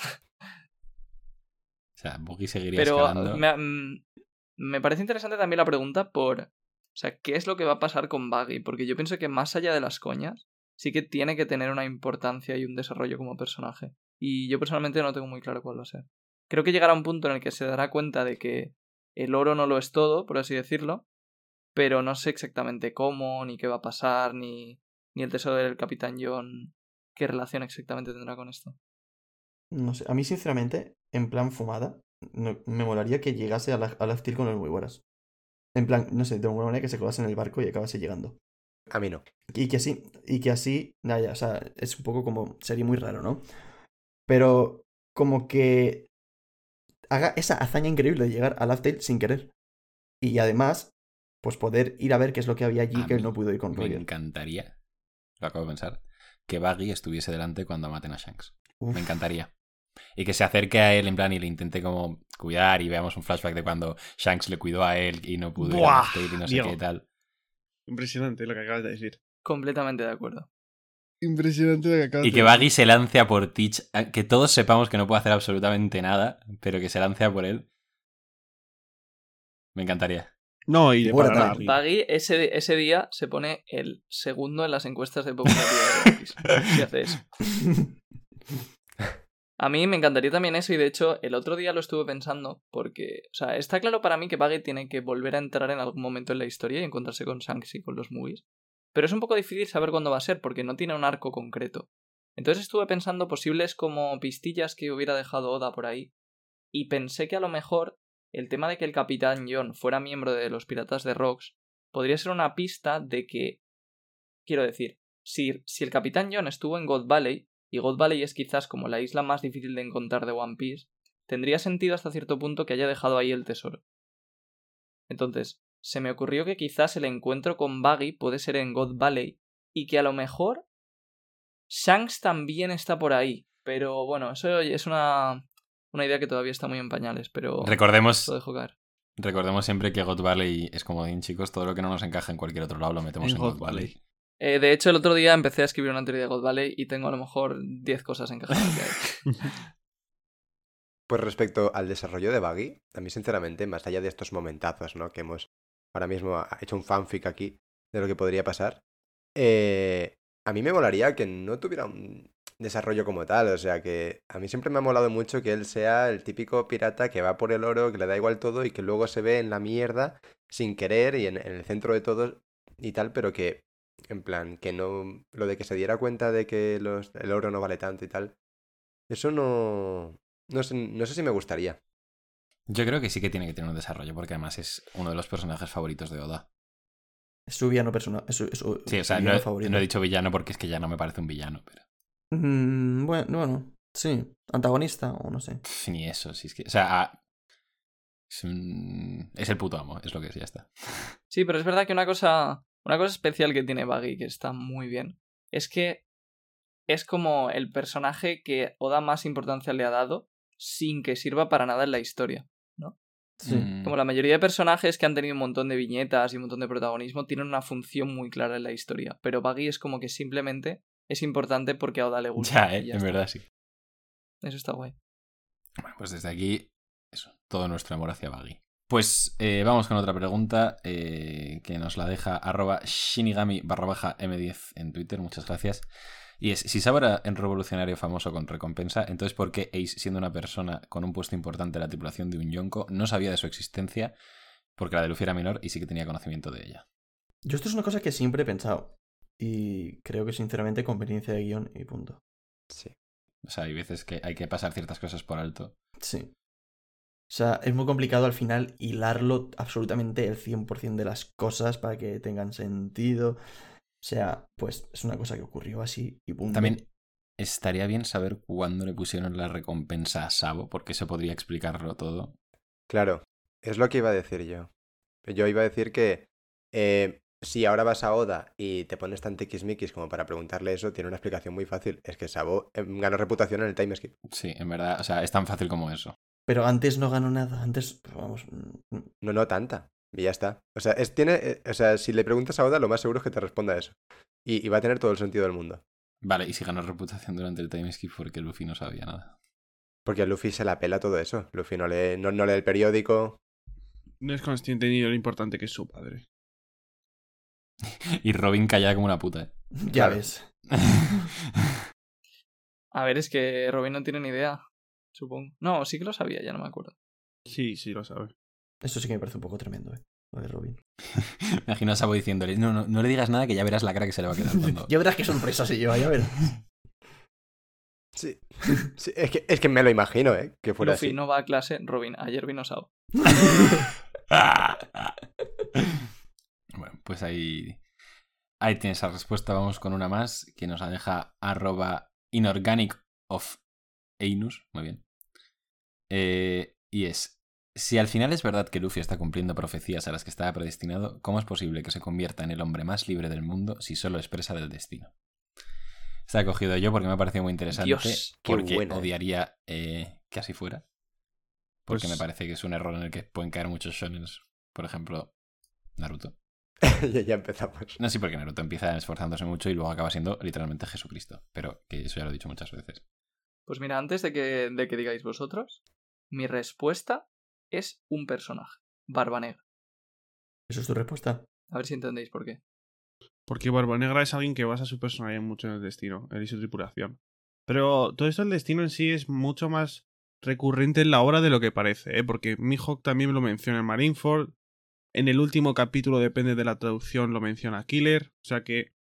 O sea, Boogie seguiría Pero escalando. me, mm, me parece interesante también la pregunta por, o sea, ¿qué es lo que va a pasar con Buggy? Porque yo pienso que más allá de las coñas, sí que tiene que tener una importancia y un desarrollo como personaje. Y yo personalmente no tengo muy claro cuál va a ser. Creo que llegará un punto en el que se dará cuenta de que el oro no lo es todo, por así decirlo, pero no sé exactamente cómo, ni qué va a pasar, ni, ni el tesoro del Capitán John, qué relación exactamente tendrá con esto. No sé, a mí sinceramente, en plan fumada, no- me molaría que llegase a la, a la Steel con los muy buenas. En plan, no sé, de alguna manera que se colase en el barco y acabase llegando. A mí no. Y que así, y que así, nada, ya, o sea, es un poco como, sería muy raro, ¿no? Pero como que haga esa hazaña increíble de llegar a Laugh Tale sin querer. Y además, pues poder ir a ver qué es lo que había allí A que mí no pudo ir con Me Roger. encantaría, lo acabo de pensar, que Buggy estuviese delante cuando maten a Shanks. Uf. Me encantaría. Y que se acerque a él en plan y le intente como cuidar y veamos un flashback de cuando Shanks le cuidó a él y no pudo ir a y no sé Diego. qué tal. Impresionante lo que acabas de decir. Completamente de acuerdo. Impresionante lo que acabas Y de que decir. Buggy se lance a por Teach, que todos sepamos que no puede hacer absolutamente nada, pero que se lance a por él. Me encantaría. No, y de Buena tarde. Buggy ese, ese día se pone el segundo en las encuestas de popularidad de X. Si hace eso. A mí me encantaría también eso y de hecho el otro día lo estuve pensando porque, o sea, está claro para mí que Buggy tiene que volver a entrar en algún momento en la historia y encontrarse con Shanks y con los movies. Pero es un poco difícil saber cuándo va a ser porque no tiene un arco concreto. Entonces estuve pensando posibles como pistillas que hubiera dejado Oda por ahí y pensé que a lo mejor el tema de que el capitán John fuera miembro de los piratas de Rocks podría ser una pista de que, quiero decir, si, si el capitán John estuvo en God Valley, y God Valley es quizás como la isla más difícil de encontrar de One Piece, tendría sentido hasta cierto punto que haya dejado ahí el tesoro. Entonces, se me ocurrió que quizás el encuentro con Buggy puede ser en God Valley y que a lo mejor Shanks también está por ahí. Pero bueno, eso es una, una idea que todavía está muy en pañales, pero Recordemos, lo dejo caer. recordemos siempre que God Valley es como chicos, todo lo que no nos encaja en cualquier otro lado lo metemos en, En God God Valley. Valley. Eh, de hecho, el otro día empecé a escribir una teoría de God Valley y tengo a lo mejor 10 cosas encajadas. Pues respecto al desarrollo de Buggy, a mí sinceramente, más allá de estos momentazos, ¿no? Que hemos ahora mismo ha- hecho un fanfic aquí de lo que podría pasar, eh, a mí me molaría que no tuviera un desarrollo como tal, o sea que a mí siempre me ha molado mucho que él sea el típico pirata que va por el oro, que le da igual todo y que luego se ve en la mierda sin querer y en, en el centro de todo y tal, pero que, en plan, que no, lo de que se diera cuenta de que los, el oro no vale tanto y tal, eso no, no sé, no sé si me gustaría. Yo creo que sí que tiene que tener un desarrollo, porque además es uno de los personajes favoritos de Oda. Es su villano personal. Es su, es su- Sí, o sea, no villano he, favorito. no he dicho villano porque es que ya no me parece un villano, pero Mm, bueno, bueno, sí. Antagonista o no sé. pff, ni eso, si es que, o sea, ah, es, un- es el puto amo, es lo que es, ya está. Sí, pero es verdad que una cosa, una cosa especial que tiene Buggy, que está muy bien, es que es como el personaje que Oda más importancia le ha dado sin que sirva para nada en la historia. Sí. Mm, Como la mayoría de personajes que han tenido un montón de viñetas y un montón de protagonismo tienen una función muy clara en la historia, pero Buggy es como que simplemente es importante porque a Oda le gusta. Ya, eh, ya en verdad sí. Eso está guay. Bueno, pues desde aquí, eso, todo nuestro amor hacia Baggy. Pues eh, vamos con otra pregunta eh, que nos la deja arroba shinigami barra baja m10 en Twitter, muchas gracias. Y es, si Sabo era un revolucionario famoso con recompensa, entonces ¿por qué Ace, siendo una persona con un puesto importante en la tripulación de un yonko, no sabía de su existencia? Porque la de Luffy era menor y sí que tenía conocimiento de ella. Yo esto es una cosa que siempre he pensado. Y creo que sinceramente conveniencia de guion y punto. Sí. O sea, hay veces que hay que pasar ciertas cosas por alto. Sí. O sea, es muy complicado al final hilarlo absolutamente el 100% de las cosas para que tengan sentido. O sea, pues es una cosa que ocurrió así y punto. También estaría bien saber cuándo le pusieron la recompensa a Sabo, porque eso podría explicarlo todo. Claro, es lo que iba a decir yo. Yo iba a decir que eh, si ahora vas a Oda y te pones tan tiquismiquis como para preguntarle eso, tiene una explicación muy fácil. Es que Sabo eh, ganó reputación en el time skip. Sí, en verdad, o sea, es tan fácil como eso. Pero antes no ganó nada. Antes, vamos. mm, No, no tanta. Y ya está. O sea, es, tiene, eh, o sea, si le preguntas a Oda, lo más seguro es que te responda eso. Y, y va a tener todo el sentido del mundo. Vale, y si ganó reputación durante el time skip porque Luffy no sabía nada. Porque a Luffy se la pela todo eso. Luffy no lee, no, no lee el periódico. No es consciente ni de lo importante que es su padre. Y Robin calla como una puta. ¿eh? Ya Claro. ves. A ver, es que Robin no tiene ni idea, supongo. No, sí que lo sabía, ya no me acuerdo. Sí, sí, lo sabe. Esto sí que me parece un poco tremendo, ¿eh? Lo de Robin. Me imagino a Sabo diciéndole, no, no, no le digas nada que ya verás la cara que se le va a quedar cuando... Ya verás qué sorpresa se lleva, ya verás. Sí. Sí, es, que, es que me lo imagino, ¿eh? Que fuera Luffy así. no va a clase, Robin, ayer vino Sao. bueno, pues ahí... Ahí tienes la respuesta. Vamos con una más que nos la deja arroba inorganic of Einus. Muy bien. Eh, y es, si al final es verdad que Luffy está cumpliendo profecías a las que estaba predestinado, ¿cómo es posible que se convierta en el hombre más libre del mundo si solo expresa del destino? Está cogido yo porque me ha parecido muy interesante. Dios, porque buena, eh. odiaría eh, que así fuera. Porque Pues- me parece que es un error en el que pueden caer muchos shonens. Por ejemplo, Naruto. ya, ya empezamos. No, sí, porque Naruto empieza esforzándose mucho y luego acaba siendo literalmente Jesucristo. Pero que eso ya lo he dicho muchas veces. Pues mira, antes de que, de que digáis vosotros, mi respuesta es un personaje, Barba Negra. ¿Eso es tu respuesta? A ver si entendéis por qué. Porque Barba Negra es alguien que basa su personalidad mucho en el destino, él y su tripulación. Pero todo esto del destino en sí es mucho más recurrente en la obra de lo que parece, ¿eh? porque Mihawk también lo menciona en Marineford. En el último capítulo, depende de la traducción, lo menciona Killer. O sea que.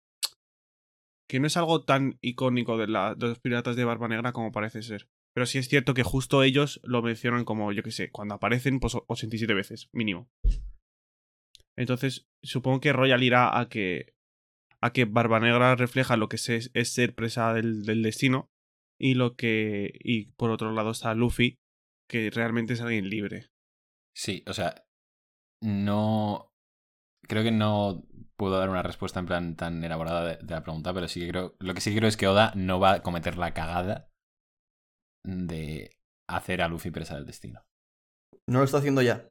Que no es algo tan icónico de, los piratas de Barba Negra como parece ser. Pero sí es cierto que justo ellos lo mencionan como, yo qué sé, cuando aparecen, pues 87 veces, mínimo. Entonces, supongo que Royal irá a que a que Barba Negra refleja lo que es, es ser presa del, del destino y lo que y por otro lado está Luffy que realmente es alguien libre. Sí, o sea, no. Creo que no puedo dar una respuesta en plan tan elaborada de, de la pregunta, pero sí que creo. Lo que sí creo es que Oda no va a cometer la cagada de hacer a Luffy presa del destino. No lo está haciendo ya.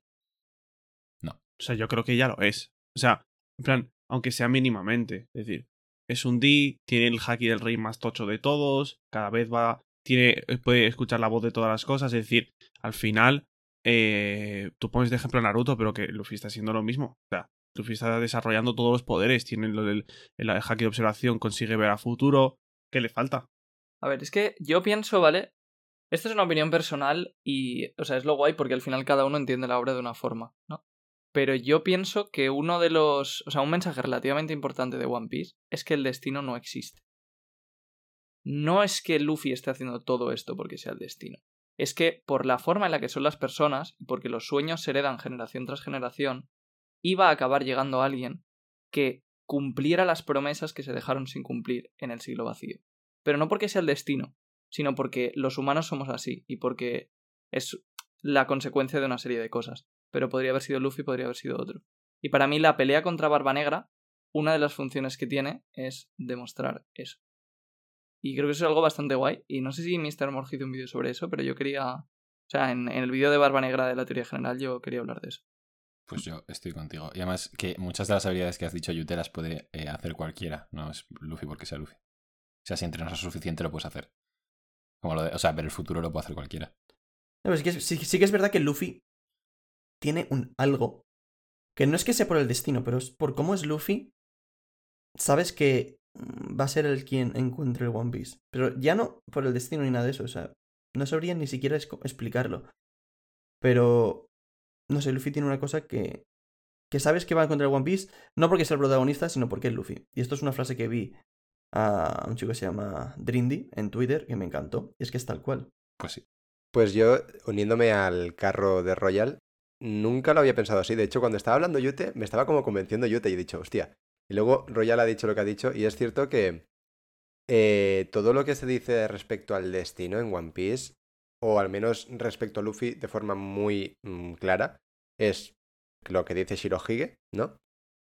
O sea, yo creo que ya lo es. O sea, en plan, aunque sea mínimamente. Es decir, es un D, tiene el haki del rey más tocho de todos, cada vez va. Tiene, puede escuchar la voz de todas las cosas. Es decir, al final, eh, tú pones de ejemplo a Naruto, pero que Luffy está haciendo lo mismo. O sea, Luffy está desarrollando todos los poderes, tiene del el haki de observación, consigue ver a futuro. ¿Qué le falta? A ver, es que yo pienso, ¿vale? Esto es una opinión personal y, o sea, es lo guay porque al final cada uno entiende la obra de una forma, ¿no? Pero yo pienso que uno de los, o sea, un mensaje relativamente importante de One Piece es que el destino no existe. No es que Luffy esté haciendo todo esto porque sea el destino. Es que por la forma en la que son las personas y porque los sueños se heredan generación tras generación, iba a acabar llegando alguien que cumpliera las promesas que se dejaron sin cumplir en el siglo vacío. Pero no porque sea el destino, sino porque los humanos somos así y porque es la consecuencia de una serie de cosas. Pero podría haber sido Luffy, podría haber sido otro. Y para mí la pelea contra Barba Negra, una de las funciones que tiene es demostrar eso. Y creo que eso es algo bastante guay. Y no sé si Mr. Morge hizo un vídeo sobre eso, pero yo quería... O sea, en, en el vídeo de Barba Negra de la teoría general yo quería hablar de eso. Pues yo estoy contigo. Y además que muchas de las habilidades que has dicho, Yute, las puede eh, hacer cualquiera. No es Luffy porque sea Luffy. O sea, si entrenas lo suficiente lo puedes hacer. Como lo de, o sea, ver el futuro lo puede hacer cualquiera. No, pero sí, que es, sí- sí que es verdad que Luffy tiene un algo que no es que sea por el destino, pero es por cómo es Luffy. Sabes que mm, va a ser el quien encuentre el One Piece. Pero ya no por el destino ni nada de eso. O sea, no sabría ni siquiera explicarlo. Pero, no sé, Luffy tiene una cosa que, que sabes que va a encontrar One Piece, no porque sea el protagonista, sino porque es Luffy. Y esto es una frase que vi a un chico que se llama Drindy en Twitter, que me encantó. Y es que es tal cual. Pues sí. Pues yo, uniéndome al carro de Royal, nunca lo había pensado así. De hecho, cuando estaba hablando Yute, me estaba como convenciendo Yute y he dicho, hostia. Y luego Royal ha dicho lo que ha dicho y es cierto que eh, todo lo que se dice respecto al destino en One Piece, o al menos respecto a Luffy de forma muy mm, clara, es lo que dice Shirohige, ¿no?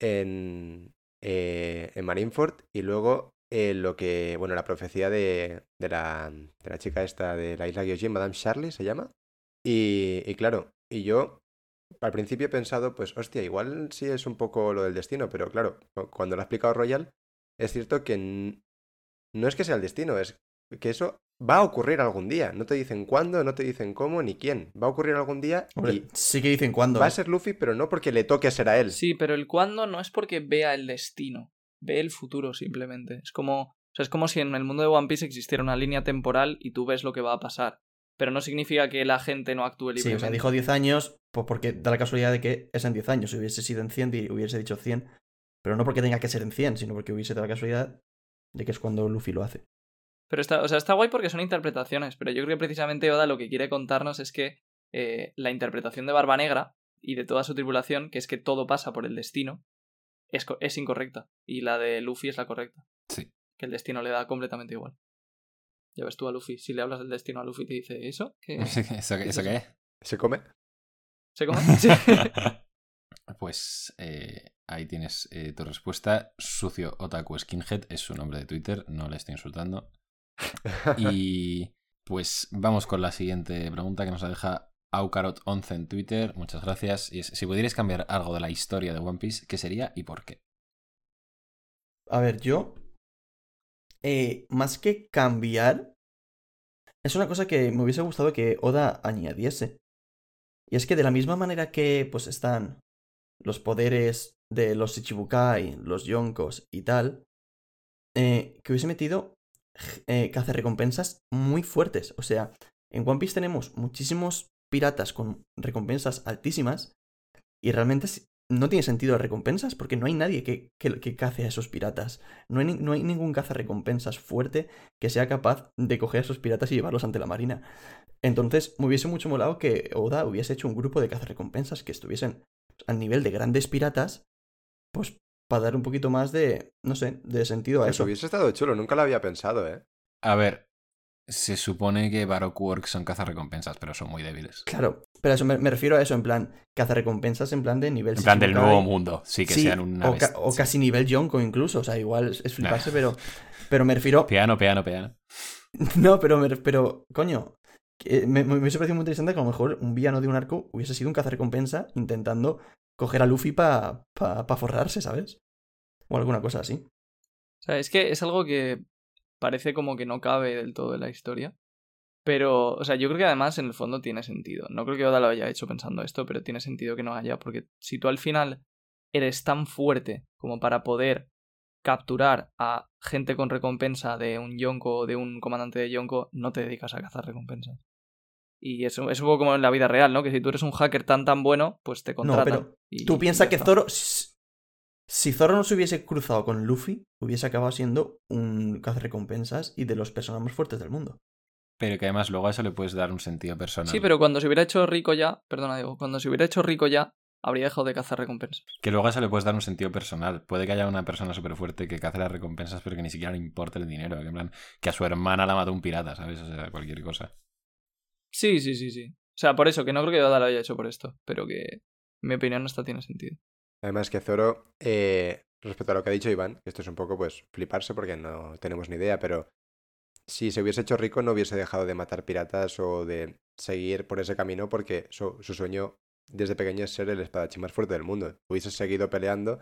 En, eh, en Marineford y luego eh, lo que, bueno, la profecía de, de, la, de la chica esta de la isla Gyojin, Madame Charlie se llama. Y, y claro, y yo al principio he pensado, pues, hostia, igual sí es un poco lo del destino, pero claro, cu- cuando lo ha explicado Royal, es cierto que no es que sea el destino, es que eso va a ocurrir algún día. No te dicen cuándo, no te dicen cómo ni quién. Va a ocurrir algún día Hombre, y sí que dicen cuándo. va a ¿eh? ser Luffy, pero no porque le toque ser a él. Sí, pero el cuándo no es porque vea el destino, ve el futuro simplemente. Es como, o sea, es como si en el mundo de One Piece existiera una línea temporal y tú ves lo que va a pasar. Pero no significa que la gente no actúe Sí, libremente. o sea, dijo 10 años, pues porque da la casualidad de que es en 10 años. Si hubiese sido en 100, di- hubiese dicho 100. Pero no porque tenga que ser en 100, sino porque hubiese dado la casualidad de que es cuando Luffy lo hace. Pero está, o sea, está guay porque son interpretaciones, pero yo creo que precisamente Oda lo que quiere contarnos es que eh, la interpretación de Barba Negra y de toda su tripulación, que es que todo pasa por el destino, es, es incorrecta. Y la de Luffy es la correcta. Sí. Que el destino le da completamente igual. Ya ves tú a Luffy, si le hablas del destino a Luffy te dice, ¿eso? ¿Qué? ¿Eso, qué- eso qué es? ¿Se come? ¿Se come? Sí. Pues eh, ahí tienes eh, tu respuesta. Sucio Otaku Skinhead es su nombre de Twitter, no le estoy insultando. Y pues vamos con la siguiente pregunta que nos la deja Aucarot11 en Twitter. Muchas gracias. Y es, si pudierais cambiar algo de la historia de One Piece, ¿qué sería y por qué? A ver, yo. eh, más que cambiar. Es una cosa que me hubiese gustado que Oda añadiese. Y es que de la misma manera que pues están los poderes de los Ichibukai, los Yonkos y tal, eh, que hubiese metido eh, cazarrecompensas muy fuertes. O sea, en One Piece tenemos muchísimos piratas con recompensas altísimas y realmente no tiene sentido las recompensas porque no hay nadie que, que, que cace a esos piratas. No hay, no hay ningún cazarrecompensas fuerte que sea capaz de coger a esos piratas y llevarlos ante la marina. Entonces, me hubiese mucho molado que Oda hubiese hecho un grupo de cazarrecompensas que estuviesen al nivel de grandes piratas, pues para dar un poquito más de, no sé, de sentido a Pues eso. hubiese estado chulo, nunca lo había pensado, ¿eh? A ver, se supone que Baroque Works son cazarrecompensas, pero son muy débiles. Claro, pero eso me, me refiero a eso, en plan, cazarrecompensas en plan de nivel En plan del nuevo mundo, sí, que Sí, sean una o, ca- o casi nivel Yonko incluso, o sea, igual es fliparse, Nah. pero, pero me refiero... Piano, piano, piano. No, pero, me- pero coño, que me, me hubiese parecido muy interesante que a lo mejor un villano de un arco hubiese sido un cazarrecompensa intentando coger a Luffy para pa, pa forrarse, ¿sabes? O alguna cosa así. O sea, es que es algo que parece como que no cabe del todo en la historia. Pero, o sea, yo creo que además en el fondo tiene sentido. No creo que Oda lo haya hecho pensando esto, pero tiene sentido que no haya, porque si tú al final eres tan fuerte como para poder capturar a gente con recompensa de un Yonko o de un comandante de Yonko, no te dedicas a cazar recompensas. Y eso es un poco como en la vida real, ¿no? Que si tú eres un hacker tan tan bueno, pues te contratan. pero y- Tú piensas que. Zoro... Si Zoro no se hubiese cruzado con Luffy, hubiese acabado siendo un cazarrecompensas y de los personajes más fuertes del mundo. Pero que además luego a eso le puedes dar un sentido personal. Sí, pero cuando se hubiera hecho rico ya, perdona, digo, cuando se hubiera hecho rico ya, habría dejado de cazar recompensas. Que luego a eso le puedes dar un sentido personal. Puede que haya una persona súper fuerte que cace las recompensas, pero que ni siquiera le importa el dinero. Que, en plan, que a su hermana la mató un pirata, ¿sabes? O sea, cualquier cosa. Sí, sí, sí, sí. O sea, por eso, que no creo que Oda lo haya hecho por esto, pero que mi opinión esta tiene sentido. Además que Zoro, eh, respecto a lo que ha dicho Iván, esto es un poco pues fliparse porque no tenemos ni idea, pero si se hubiese hecho rico no hubiese dejado de matar piratas o de seguir por ese camino porque su, su sueño desde pequeño es ser el espadachín más fuerte del mundo. Hubiese seguido peleando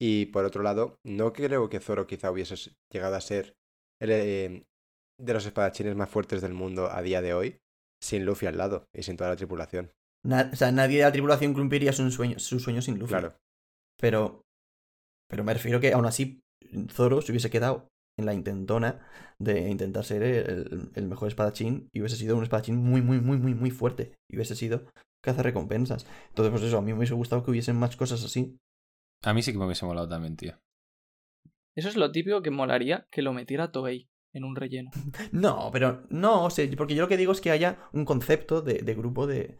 y por otro lado, no creo que Zoro quizá hubiese llegado a ser el, eh, de los espadachines más fuertes del mundo a día de hoy sin Luffy al lado y sin toda la tripulación. Na- o sea, nadie de la tripulación cumpliría su sueño, su sueño sin Luffy. Claro. Pero. Pero me refiero que aún así Zoro se hubiese quedado en la intentona de intentar ser el, el mejor espadachín y hubiese sido un espadachín muy, muy, muy, muy, muy fuerte. Y hubiese sido recompensas Entonces, pues eso, a mí me hubiese gustado que hubiesen más cosas así. A mí sí que me hubiese molado también, tío. Eso es lo típico que molaría que lo metiera Toei en un relleno. No, pero no, o sea, porque yo lo que digo es que haya un concepto de, de grupo de,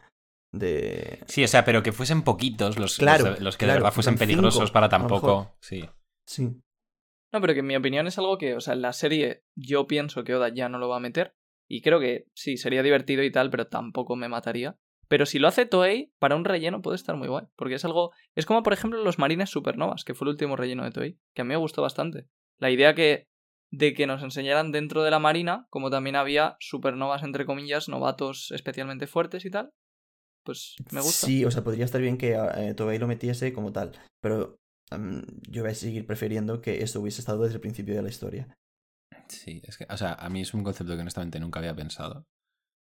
de... Sí, o sea, pero que fuesen poquitos los, Claro, los, los que claro, de verdad fuesen peligrosos cinco, para tampoco. Sí. Sí. No, pero que en mi opinión es algo que, o sea, en la serie yo pienso que Oda ya no lo va a meter. Y creo que sí, sería divertido y tal, pero tampoco me mataría. Pero si lo hace Toei, para un relleno puede estar muy guay. Porque es algo. Es como, por ejemplo, los Marines Supernovas, que fue el último relleno de Toei. Que a mí me gustó bastante. La idea que. De que nos enseñaran dentro de la Marina, como también había supernovas, entre comillas, novatos especialmente fuertes y tal. Pues me gusta. Sí, o sea, podría estar bien que eh, Toei lo metiese como tal, pero mm, yo voy a seguir prefiriendo que esto hubiese estado desde el principio de la historia. Sí, es que, o sea, a mí es un concepto que honestamente nunca había pensado.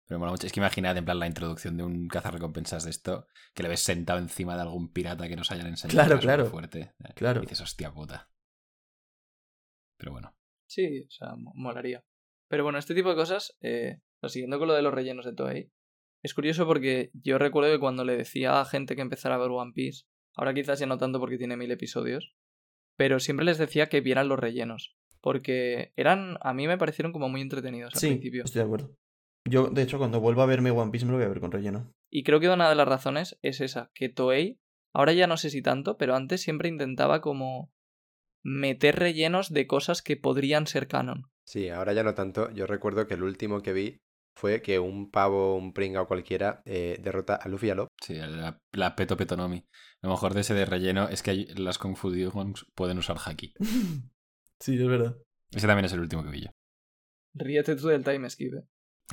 Pero mola mucho. Es que imaginad en plan la introducción de un cazarrecompensas de esto, que le ves sentado encima de algún pirata que nos hayan enseñado. Claro, claro. Fuerte. Claro. Y dices, hostia puta. Pero bueno. Sí, o sea, mo- molaría. Pero bueno, este tipo de cosas, eh, siguiendo con lo de los rellenos de Toei, es curioso porque yo recuerdo que cuando le decía a gente que empezara a ver One Piece, ahora quizás ya no tanto porque tiene mil episodios, pero siempre les decía que vieran los rellenos, porque eran, a mí me parecieron como muy entretenidos al Sí, principio. estoy de acuerdo. Yo, de hecho, cuando vuelva a verme One Piece me lo voy a ver con relleno. Y creo que una de las razones es esa, que Toei, ahora ya no sé si tanto, pero antes siempre intentaba como meter rellenos de cosas que podrían ser canon. Sí, ahora ya no tanto. Yo recuerdo que el último que vi fue que un pavo, un pringa o cualquiera eh, derrota a Luffy y a Lop. Sí, la, la Peto Petonomi. Lo mejor de ese de relleno es que hay- las Kung Fu Demons pueden usar haki. sí, es verdad. Ese también es el último que vi yo. Ríete tú del time skip, eh.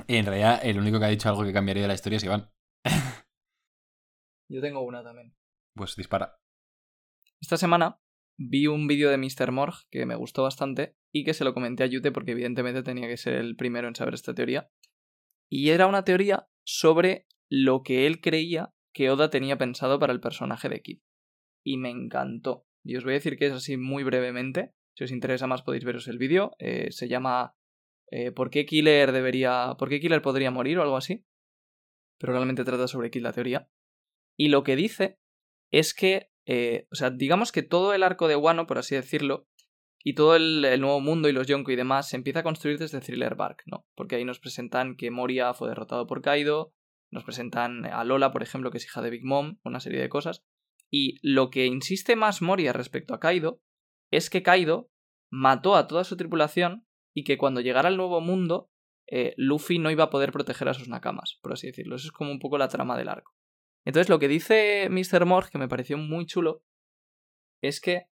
Y en realidad, el único que ha dicho algo que cambiaría de la historia es Iván. Yo tengo una también. Pues dispara. Esta semana vi un vídeo de Mr. Morg que me gustó bastante y que se lo comenté a Yute porque evidentemente tenía que ser el primero en saber esta teoría. Y era una teoría sobre lo que él creía que Oda tenía pensado para el personaje de Kid. Y me encantó. Y os voy a decir que es así muy brevemente. Si os interesa más podéis veros el vídeo. Eh, se llama eh, ¿Por qué Killer debería. ¿Por qué Killer podría morir? o algo así. Pero realmente trata sobre Kid la teoría. Y lo que dice es que eh, o sea, digamos que todo el arco de Wano, por así decirlo, y todo el, nuevo mundo y los Yonko y demás se empieza a construir desde Thriller Bark, ¿no? Porque ahí nos presentan que Moria fue derrotado por Kaido, nos presentan a Lola, por ejemplo, que es hija de Big Mom, una serie de cosas. Y lo que insiste más Moria respecto a Kaido es que Kaido mató a toda su tripulación y que cuando llegara al nuevo mundo, eh, Luffy no iba a poder proteger a sus nakamas, por así decirlo. Eso es como un poco la trama del arco. Entonces lo que dice Mr. Morg, que me pareció muy chulo, es que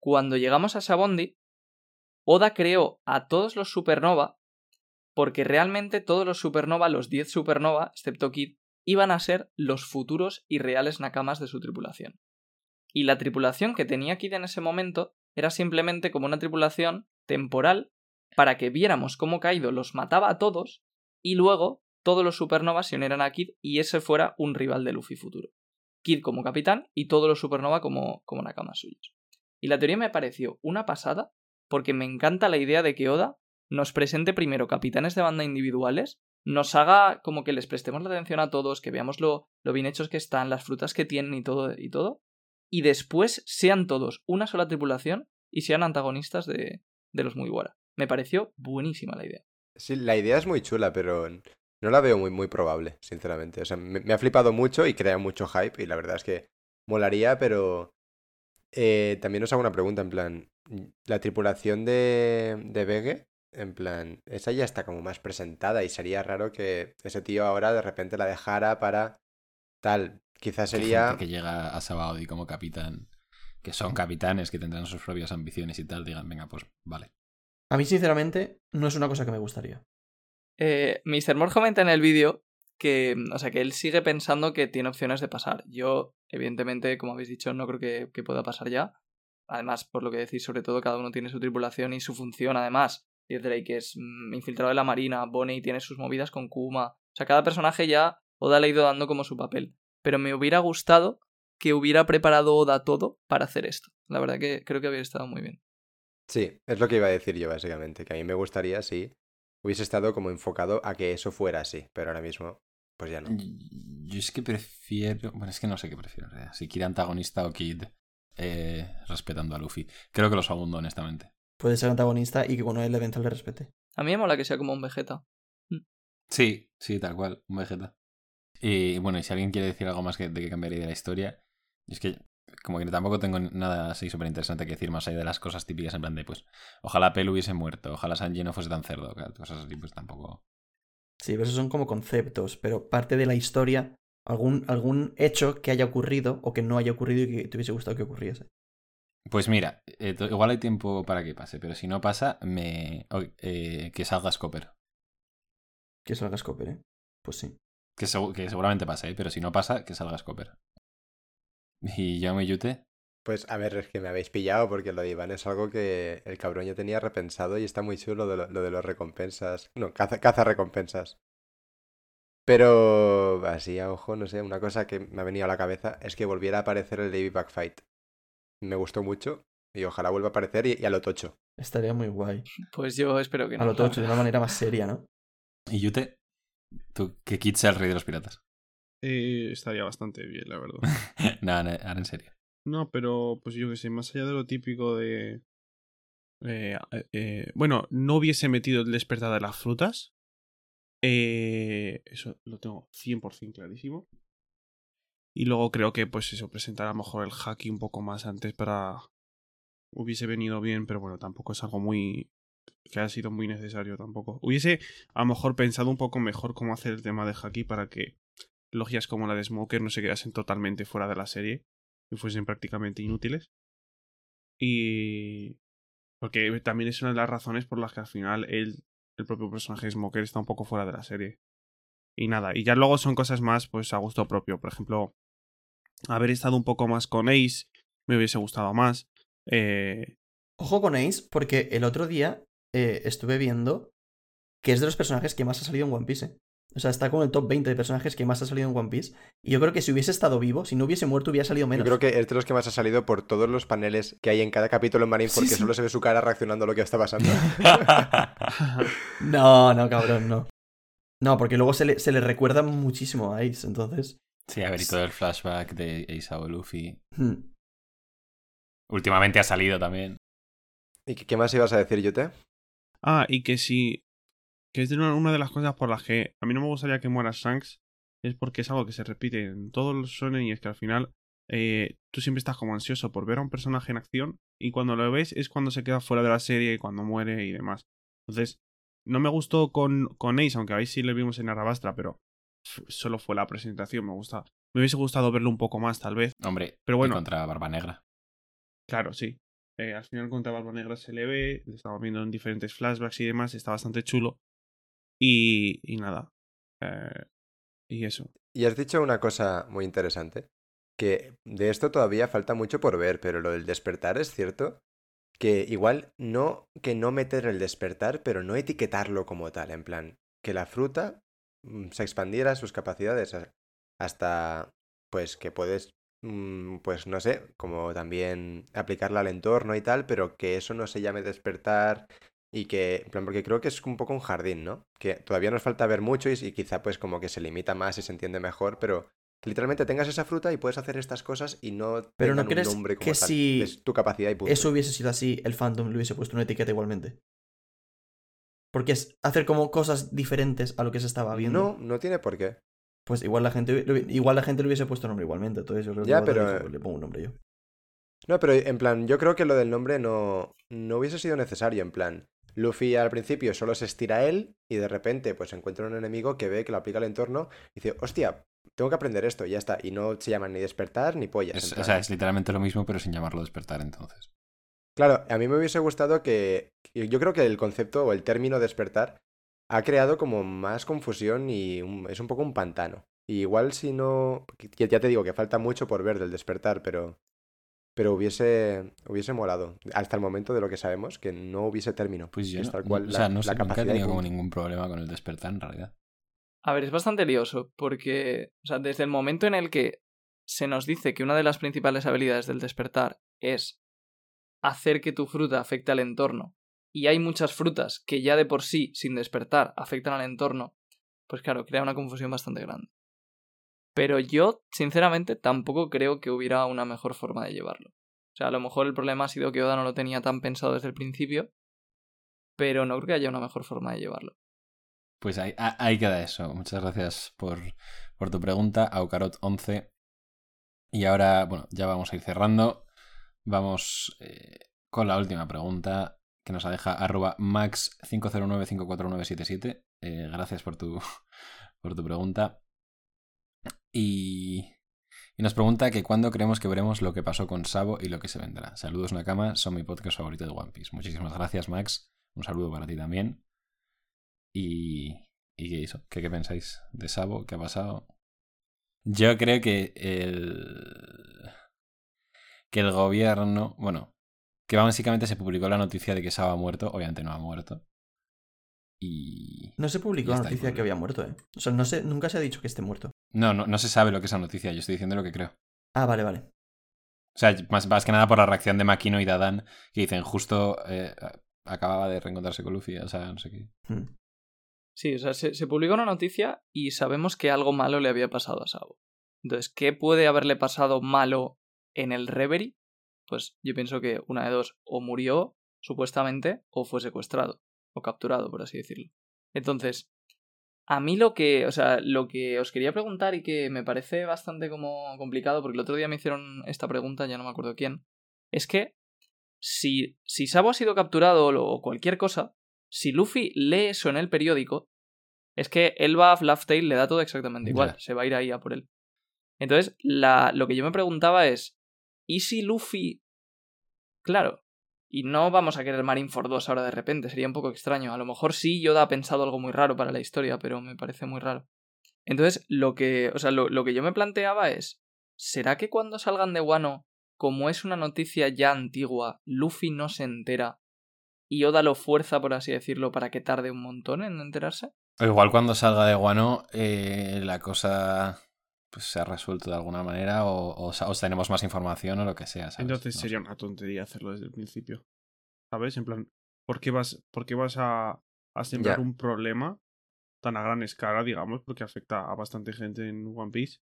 cuando llegamos a Sabondi, Oda creó a todos los supernova porque realmente todos los supernova, los 10 supernova, excepto Kid, iban a ser los futuros y reales nakamas de su tripulación. Y la tripulación que tenía Kid en ese momento era simplemente como una tripulación temporal para que viéramos cómo Kaido los mataba a todos y luego todos los supernovas se unieran a Kid y ese fuera un rival de Luffy futuro. Kid como capitán y todos los supernova como, como nakamas suyos. Y la teoría me pareció una pasada porque me encanta la idea de que Oda nos presente primero capitanes de banda individuales, nos haga como que les prestemos la atención a todos, que veamos lo, lo bien hechos que están, las frutas que tienen y todo, y todo, y después sean todos una sola tripulación y sean antagonistas de, de los Mugiwara. Me pareció buenísima la idea. Sí, la idea es muy chula, pero no la veo muy, muy probable, sinceramente. O sea, me, me ha flipado mucho y crea mucho hype y la verdad es que molaría, pero eh, también os hago una pregunta en plan, la tripulación de, de Vege, en plan, esa ya está como más presentada y sería raro que ese tío ahora de repente la dejara para tal. Quizás sería... que llega a Sabaody como capitán, que son capitanes, que tendrán sus propias ambiciones y tal, digan, venga, pues vale. A mí, sinceramente, no es una cosa que me gustaría. Eh, Mr. Moore comenta en el vídeo que, o sea, que él sigue pensando que tiene opciones de pasar. Yo, evidentemente, como habéis dicho, no creo que, pueda pasar ya. Además, por lo que decís, sobre todo, cada uno tiene su tripulación y su función, además. Diez Drake es mm, infiltrado de la marina, Bonnie tiene sus movidas con Kuma. O sea, cada personaje ya Oda le ha ido dando como su papel. Pero me hubiera gustado que hubiera preparado Oda todo para hacer esto. La verdad que creo que había estado muy bien. Sí, es lo que iba a decir yo básicamente, que a mí me gustaría si hubiese estado como enfocado a que eso fuera así, pero ahora mismo, pues ya no. Yo es que prefiero. Bueno, es que no sé qué prefiero. en realidad. Si Kid antagonista o Kid eh, respetando a Luffy. Creo que lo segundo, honestamente. puede ser antagonista y que cuando él le vence le respete. A mí me mola que sea como un Vegeta. Sí, sí, tal cual, un Vegeta. Y bueno, y si alguien quiere decir algo más que, de que cambiaría de la historia, es que como que tampoco tengo nada así súper interesante que decir más allá de las cosas típicas en plan de, pues, ojalá Pel hubiese muerto, ojalá Sanji no fuese tan cerdo, cosas así, pues tampoco... Sí, pero esos son como conceptos, pero parte de la historia, algún, algún hecho que haya ocurrido o que no haya ocurrido y que te hubiese gustado que ocurriese. Pues mira, eh, igual hay tiempo para que pase, pero si no pasa, me eh, que salga Scopper. Que salga Scopper, ¿eh? Pues sí. Que, que seguramente pase, ¿eh? pero si no pasa, que salga Scopper. ¿Y yo me yute? Pues a ver, es que me habéis pillado porque lo de Iván es algo que el cabrón ya tenía repensado y está muy chulo lo de, lo, de los recompensas. No, caza, caza recompensas. Pero así a ojo, no sé, una cosa que me ha venido a la cabeza es que volviera a aparecer el Davy Backfight. Me gustó mucho y ojalá vuelva a aparecer y, a lo tocho. Estaría muy guay. Pues yo espero que no. A lo tocho, de una manera más seria, ¿no? ¿Y Yute? ¿Tú que Kit sea el rey de los piratas? Eh, estaría bastante bien, la verdad. no, ahora en serio. No, pero pues yo que sé, más allá de lo típico de... Eh, eh, bueno, no hubiese metido el despertar de las frutas. Eh, eso lo tengo 100% clarísimo. Y luego creo que, pues eso, presentar a lo mejor el hacking un poco más antes para... Hubiese venido bien, pero bueno, tampoco es algo muy... que ha sido muy necesario tampoco. Hubiese a lo mejor pensado un poco mejor cómo hacer el tema de hacking para que logias como la de Smoker no se quedasen totalmente fuera de la serie y fuesen prácticamente inútiles. Y. Porque también es una de las razones por las que al final el propio personaje de Smoker está un poco fuera de la serie. Y nada, y ya luego son cosas más pues a gusto propio. Por ejemplo, haber estado un poco más con Ace me hubiese gustado más. Eh... Ojo con Ace, porque el otro día eh, estuve viendo que es de los personajes que más ha salido en One Piece. ¿eh? O sea, está con el top 20 de personajes que más ha salido en One Piece. Y yo creo que si hubiese estado vivo, si no hubiese muerto, hubiera salido menos. Yo creo que es de los que más ha salido por todos los paneles que hay en cada capítulo en Marine, porque solo se ve su cara reaccionando a lo que está pasando. no, no, cabrón, no. No, porque luego se le, se le recuerda muchísimo a Ace, entonces. Sí, a ver, y todo el flashback de Ace o Luffy. Hmm. Últimamente ha salido también. ¿Y qué más ibas a decir, Yote? Ah, y que si que es una, de las cosas por las que a mí no me gustaría que muera Shanks, es porque es algo que se repite en todos los shonen y es que al final eh, tú siempre estás como ansioso por ver a un personaje en acción y cuando lo ves es cuando se queda fuera de la serie y cuando muere y demás. Entonces, no me gustó con, con Ace, aunque ahí sí le vimos en Arabastra, pero solo fue la presentación, me gusta. Me hubiese gustado verlo un poco más, tal vez. Hombre, pero bueno. contra Barba Negra. Claro, sí. Eh, al final contra Barba Negra se le ve, le estamos viendo en diferentes flashbacks y demás, está bastante chulo. Y, y nada. Eh, y eso. Y has dicho una cosa muy interesante, que de esto todavía falta mucho por ver, pero lo del despertar es cierto que igual no que no meter el despertar, pero no etiquetarlo como tal, en plan, que la fruta mm, se expandiera sus capacidades hasta pues que puedes mm, pues no sé, como también aplicarla al entorno y tal, pero que eso no se llame despertar y que, en plan, porque creo que es un poco un jardín, ¿no? Que todavía nos falta ver mucho y, quizá pues como que se limita más y se entiende mejor, pero que literalmente tengas esa fruta y puedes hacer estas cosas y no pero no un crees nombre como que tal. si es tu capacidad y punto. eso hubiese sido así, el fandom le hubiese puesto una etiqueta igualmente. Porque es hacer como cosas diferentes a lo que se estaba viendo. No, no tiene por qué. Pues igual la gente, igual la gente le hubiese puesto nombre igualmente. Entonces yo creo que ya, pero... le pongo un nombre yo. No, pero en plan, yo creo que lo del nombre no, no hubiese sido necesario. En plan, Luffy al principio solo se estira él y de repente pues encuentra un enemigo que ve que lo aplica al entorno y dice, hostia, tengo que aprender esto y ya está. Y no se llama ni despertar ni pollas. o sea, es literalmente lo mismo pero sin llamarlo despertar entonces. Claro, a mí me hubiese gustado que... Yo creo que el concepto o el término despertar ha creado como más confusión y es un poco un pantano. Y igual si no... Ya te digo que falta mucho por ver del despertar, pero pero hubiese, hubiese molado, hasta el momento de lo que sabemos, que no hubiese término. Pues yo, tal cual, o sea, no sé, nunca he tenido como ningún problema con el despertar en realidad. A ver, es bastante lioso, porque, o sea, desde el momento en el que se nos dice que una de las principales habilidades del despertar es hacer que tu fruta afecte al entorno, y hay muchas frutas que ya de por sí, sin despertar, afectan al entorno, pues claro, crea una confusión bastante grande. Pero yo, sinceramente, tampoco creo que hubiera una mejor forma de llevarlo. O sea, a lo mejor el problema ha sido que Oda no lo tenía tan pensado desde el principio, pero no creo que haya una mejor forma de llevarlo. Pues ahí, ah, ahí queda eso. Muchas gracias por, por tu pregunta, Aucarot11. Y ahora, bueno, ya vamos a ir cerrando. Vamos eh, con la última pregunta que nos deja arroba max509549777. Eh, gracias por tu, por tu pregunta. Y, y nos pregunta que cuándo creemos que veremos lo que pasó con Sabo y lo que se vendrá. Saludos Nakama, son mi podcast favorito de One Piece. Muchísimas gracias Max. Un saludo para ti también. Y, y qué hizo, ¿Qué, ¿Qué pensáis de Sabo? ¿Qué ha pasado? Yo creo que el que el gobierno, bueno, que básicamente se publicó la noticia de que Sabo ha muerto, obviamente no ha muerto. Y No se publicó la noticia que había muerto, ¿eh? O sea, no se, nunca se ha dicho que esté muerto. no, no, no se sabe lo que es esa noticia, yo estoy diciendo lo que creo. Ah, vale, vale. O sea, más, más que nada por la reacción de Makino y Dadan, que dicen justo eh, acababa de reencontrarse con Luffy, o sea, no sé qué. Hmm. Sí, o sea, se, se publicó una noticia y sabemos que algo malo le había pasado a Sabo. Entonces, ¿qué puede haberle pasado malo en el Reverie? Pues yo pienso que una de dos, o murió, supuestamente, o fue secuestrado, o capturado, por así decirlo. Entonces, a mí lo que, o sea, lo que os quería preguntar y que me parece bastante como complicado, porque el otro día me hicieron esta pregunta, ya no me acuerdo quién, es que si, si Sabo ha sido capturado o cualquier cosa, si Luffy lee eso en el periódico, es que él va a Laugh-Tale, le da todo exactamente igual, se va a ir ahí a por él. Entonces, la, lo que yo me preguntaba es, ¿y si Luffy... Claro, y no vamos a querer Marineford 2 ahora de repente, sería un poco extraño. A lo mejor sí Yoda ha pensado algo muy raro para la historia, pero me parece muy raro. Entonces, lo que, o sea, lo, lo que yo me planteaba es, ¿será que cuando salgan de Wano, como es una noticia ya antigua, Luffy no se entera y Oda lo fuerza, por así decirlo, para que tarde un montón en enterarse? Igual cuando salga de Guano, eh, la cosa pues, se ha resuelto de alguna manera, o, o, o tenemos más información o lo que sea. ¿sabes? Entonces No sería sé. una tontería hacerlo desde el principio. ¿Sabes? En plan, ¿por qué vas, por qué vas a, a sembrar un problema tan a gran escala, digamos, porque afecta a bastante gente en One Piece?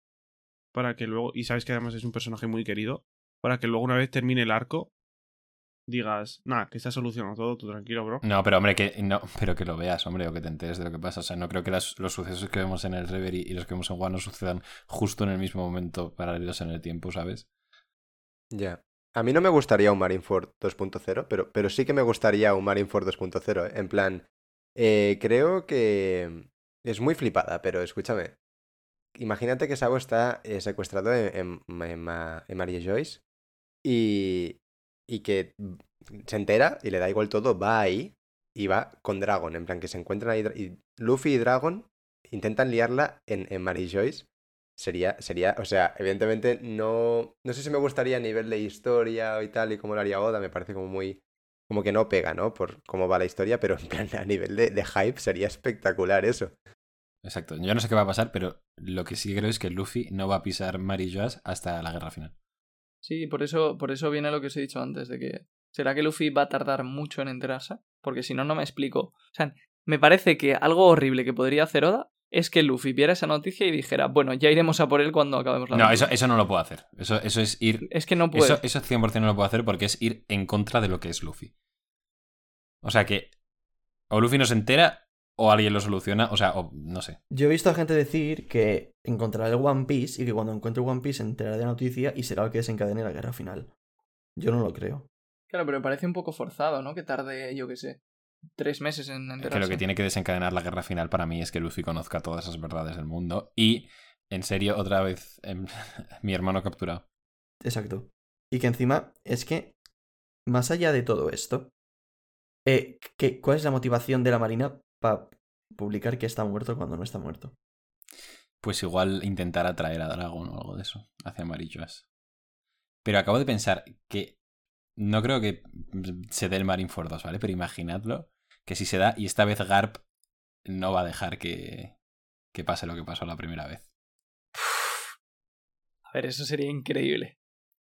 Para que luego, y sabes que además es un personaje muy querido, para que luego una vez termine el arco, digas, nada, que está solucionado todo, tú tranquilo, bro. No, pero hombre, que no, pero que lo veas, hombre, o que te enteres de lo que pasa. O sea, no creo que las- los sucesos que vemos en el Reverie y los que vemos en Guano sucedan justo en el mismo momento, paralelos en el tiempo, ¿sabes? Ya. A mí no me gustaría un Marineford 2.0, pero, pero sí que me gustaría un Marineford 2.0. ¿eh? En plan, eh, creo que es muy flipada, pero escúchame. Imagínate que Sabo está eh, secuestrado en, en, en en Maria Joyce y, y que se entera y le da igual todo, va ahí y va con Dragon. En plan, que se encuentran ahí. Y Luffy y Dragon intentan liarla en, en Mary Joyce. Sería, sería, o sea, evidentemente no, no sé si me gustaría a nivel de historia y tal y cómo lo haría Oda, me parece como muy, como que no pega, ¿no? Por cómo va la historia, pero en plan a nivel de, de hype sería espectacular eso. Exacto. Yo no sé qué va a pasar, pero lo que sí creo es que Luffy no va a pisar Mary Joas hasta la guerra final. Sí, por eso, por eso viene lo que os he dicho antes, de que ¿será que Luffy va a tardar mucho en enterarse? Porque si no, no me explico. O sea, me parece que algo horrible que podría hacer Oda es que Luffy viera esa noticia y dijera, bueno, ya iremos a por él cuando acabemos la No, aventura". eso, eso no lo puedo hacer. Eso, eso es ir. Es que no puede. Eso, eso 100% no lo puedo hacer porque es ir en contra de lo que es Luffy. O sea que. O Luffy no se entera o alguien lo soluciona. O sea, o no sé. Yo he visto a gente decir que encontrará el One Piece y que cuando encuentre One Piece se enterará de la noticia y será el que desencadene la guerra final. Yo no lo creo. Claro, pero me parece un poco forzado, ¿no? Que tarde, yo qué sé, tres meses en Es enterarse. que lo que tiene que desencadenar la guerra final para mí es que Luffy conozca todas esas verdades del mundo. Y, en serio, otra vez, em, mi hermano capturado. Exacto. Y que encima es que, más allá de todo esto, eh, ¿qué- ¿cuál es la motivación de la Marina para publicar que está muerto cuando no está muerto? Pues igual intentar atraer a Dragon o algo de eso hacia Marilloas. Pero acabo de pensar que no creo que se dé el Marineford 2, ¿vale? Pero imaginadlo que si se da y esta vez Garp no va a dejar que, que pase lo que pasó la primera vez. A ver, eso sería increíble.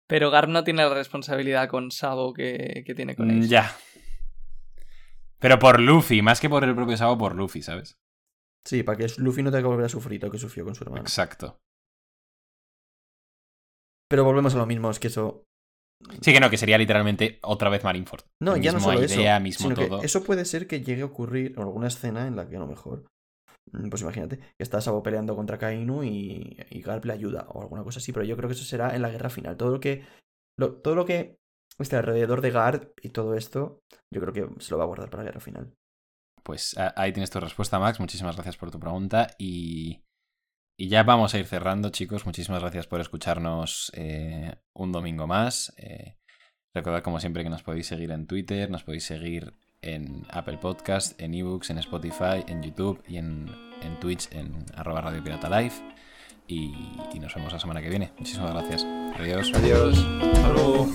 Pero Garp no tiene la responsabilidad con Sabo que, que tiene con Mm, Ace. Ya. Pero por Luffy, más que por el propio Sabo, por Luffy, ¿sabes? Sí, para que Luffy no tenga que volver a sufrir lo que sufrió con su hermano. Exacto. Pero volvemos a lo mismo, es que eso Sí, que no, que sería literalmente otra vez Marineford. No, El ya no mismo solo idea, eso. mismo sino que todo. eso puede ser que llegue a ocurrir en alguna escena en la que a lo mejor. mm, Pues imagínate, que está Sabo peleando contra Kainu y, y Garp le ayuda o alguna cosa así, pero yo creo que eso será en la guerra final. Todo lo que. lo- todo lo que esté alrededor de Garp y todo esto, yo creo que se lo va a guardar para la guerra final. Pues ahí tienes tu respuesta, Max. Muchísimas gracias por tu pregunta. Y, y ya vamos a ir cerrando, chicos. Muchísimas gracias por escucharnos eh, un domingo más. Eh, recordad, como siempre, que nos podéis seguir en Twitter, nos podéis seguir en Apple Podcast, en ebooks, en Spotify, en YouTube y en, en Twitch, en arroba Radio Pirata Live. Y, y nos vemos la semana que viene. Muchísimas gracias. Adiós. Adiós. Hasta luego.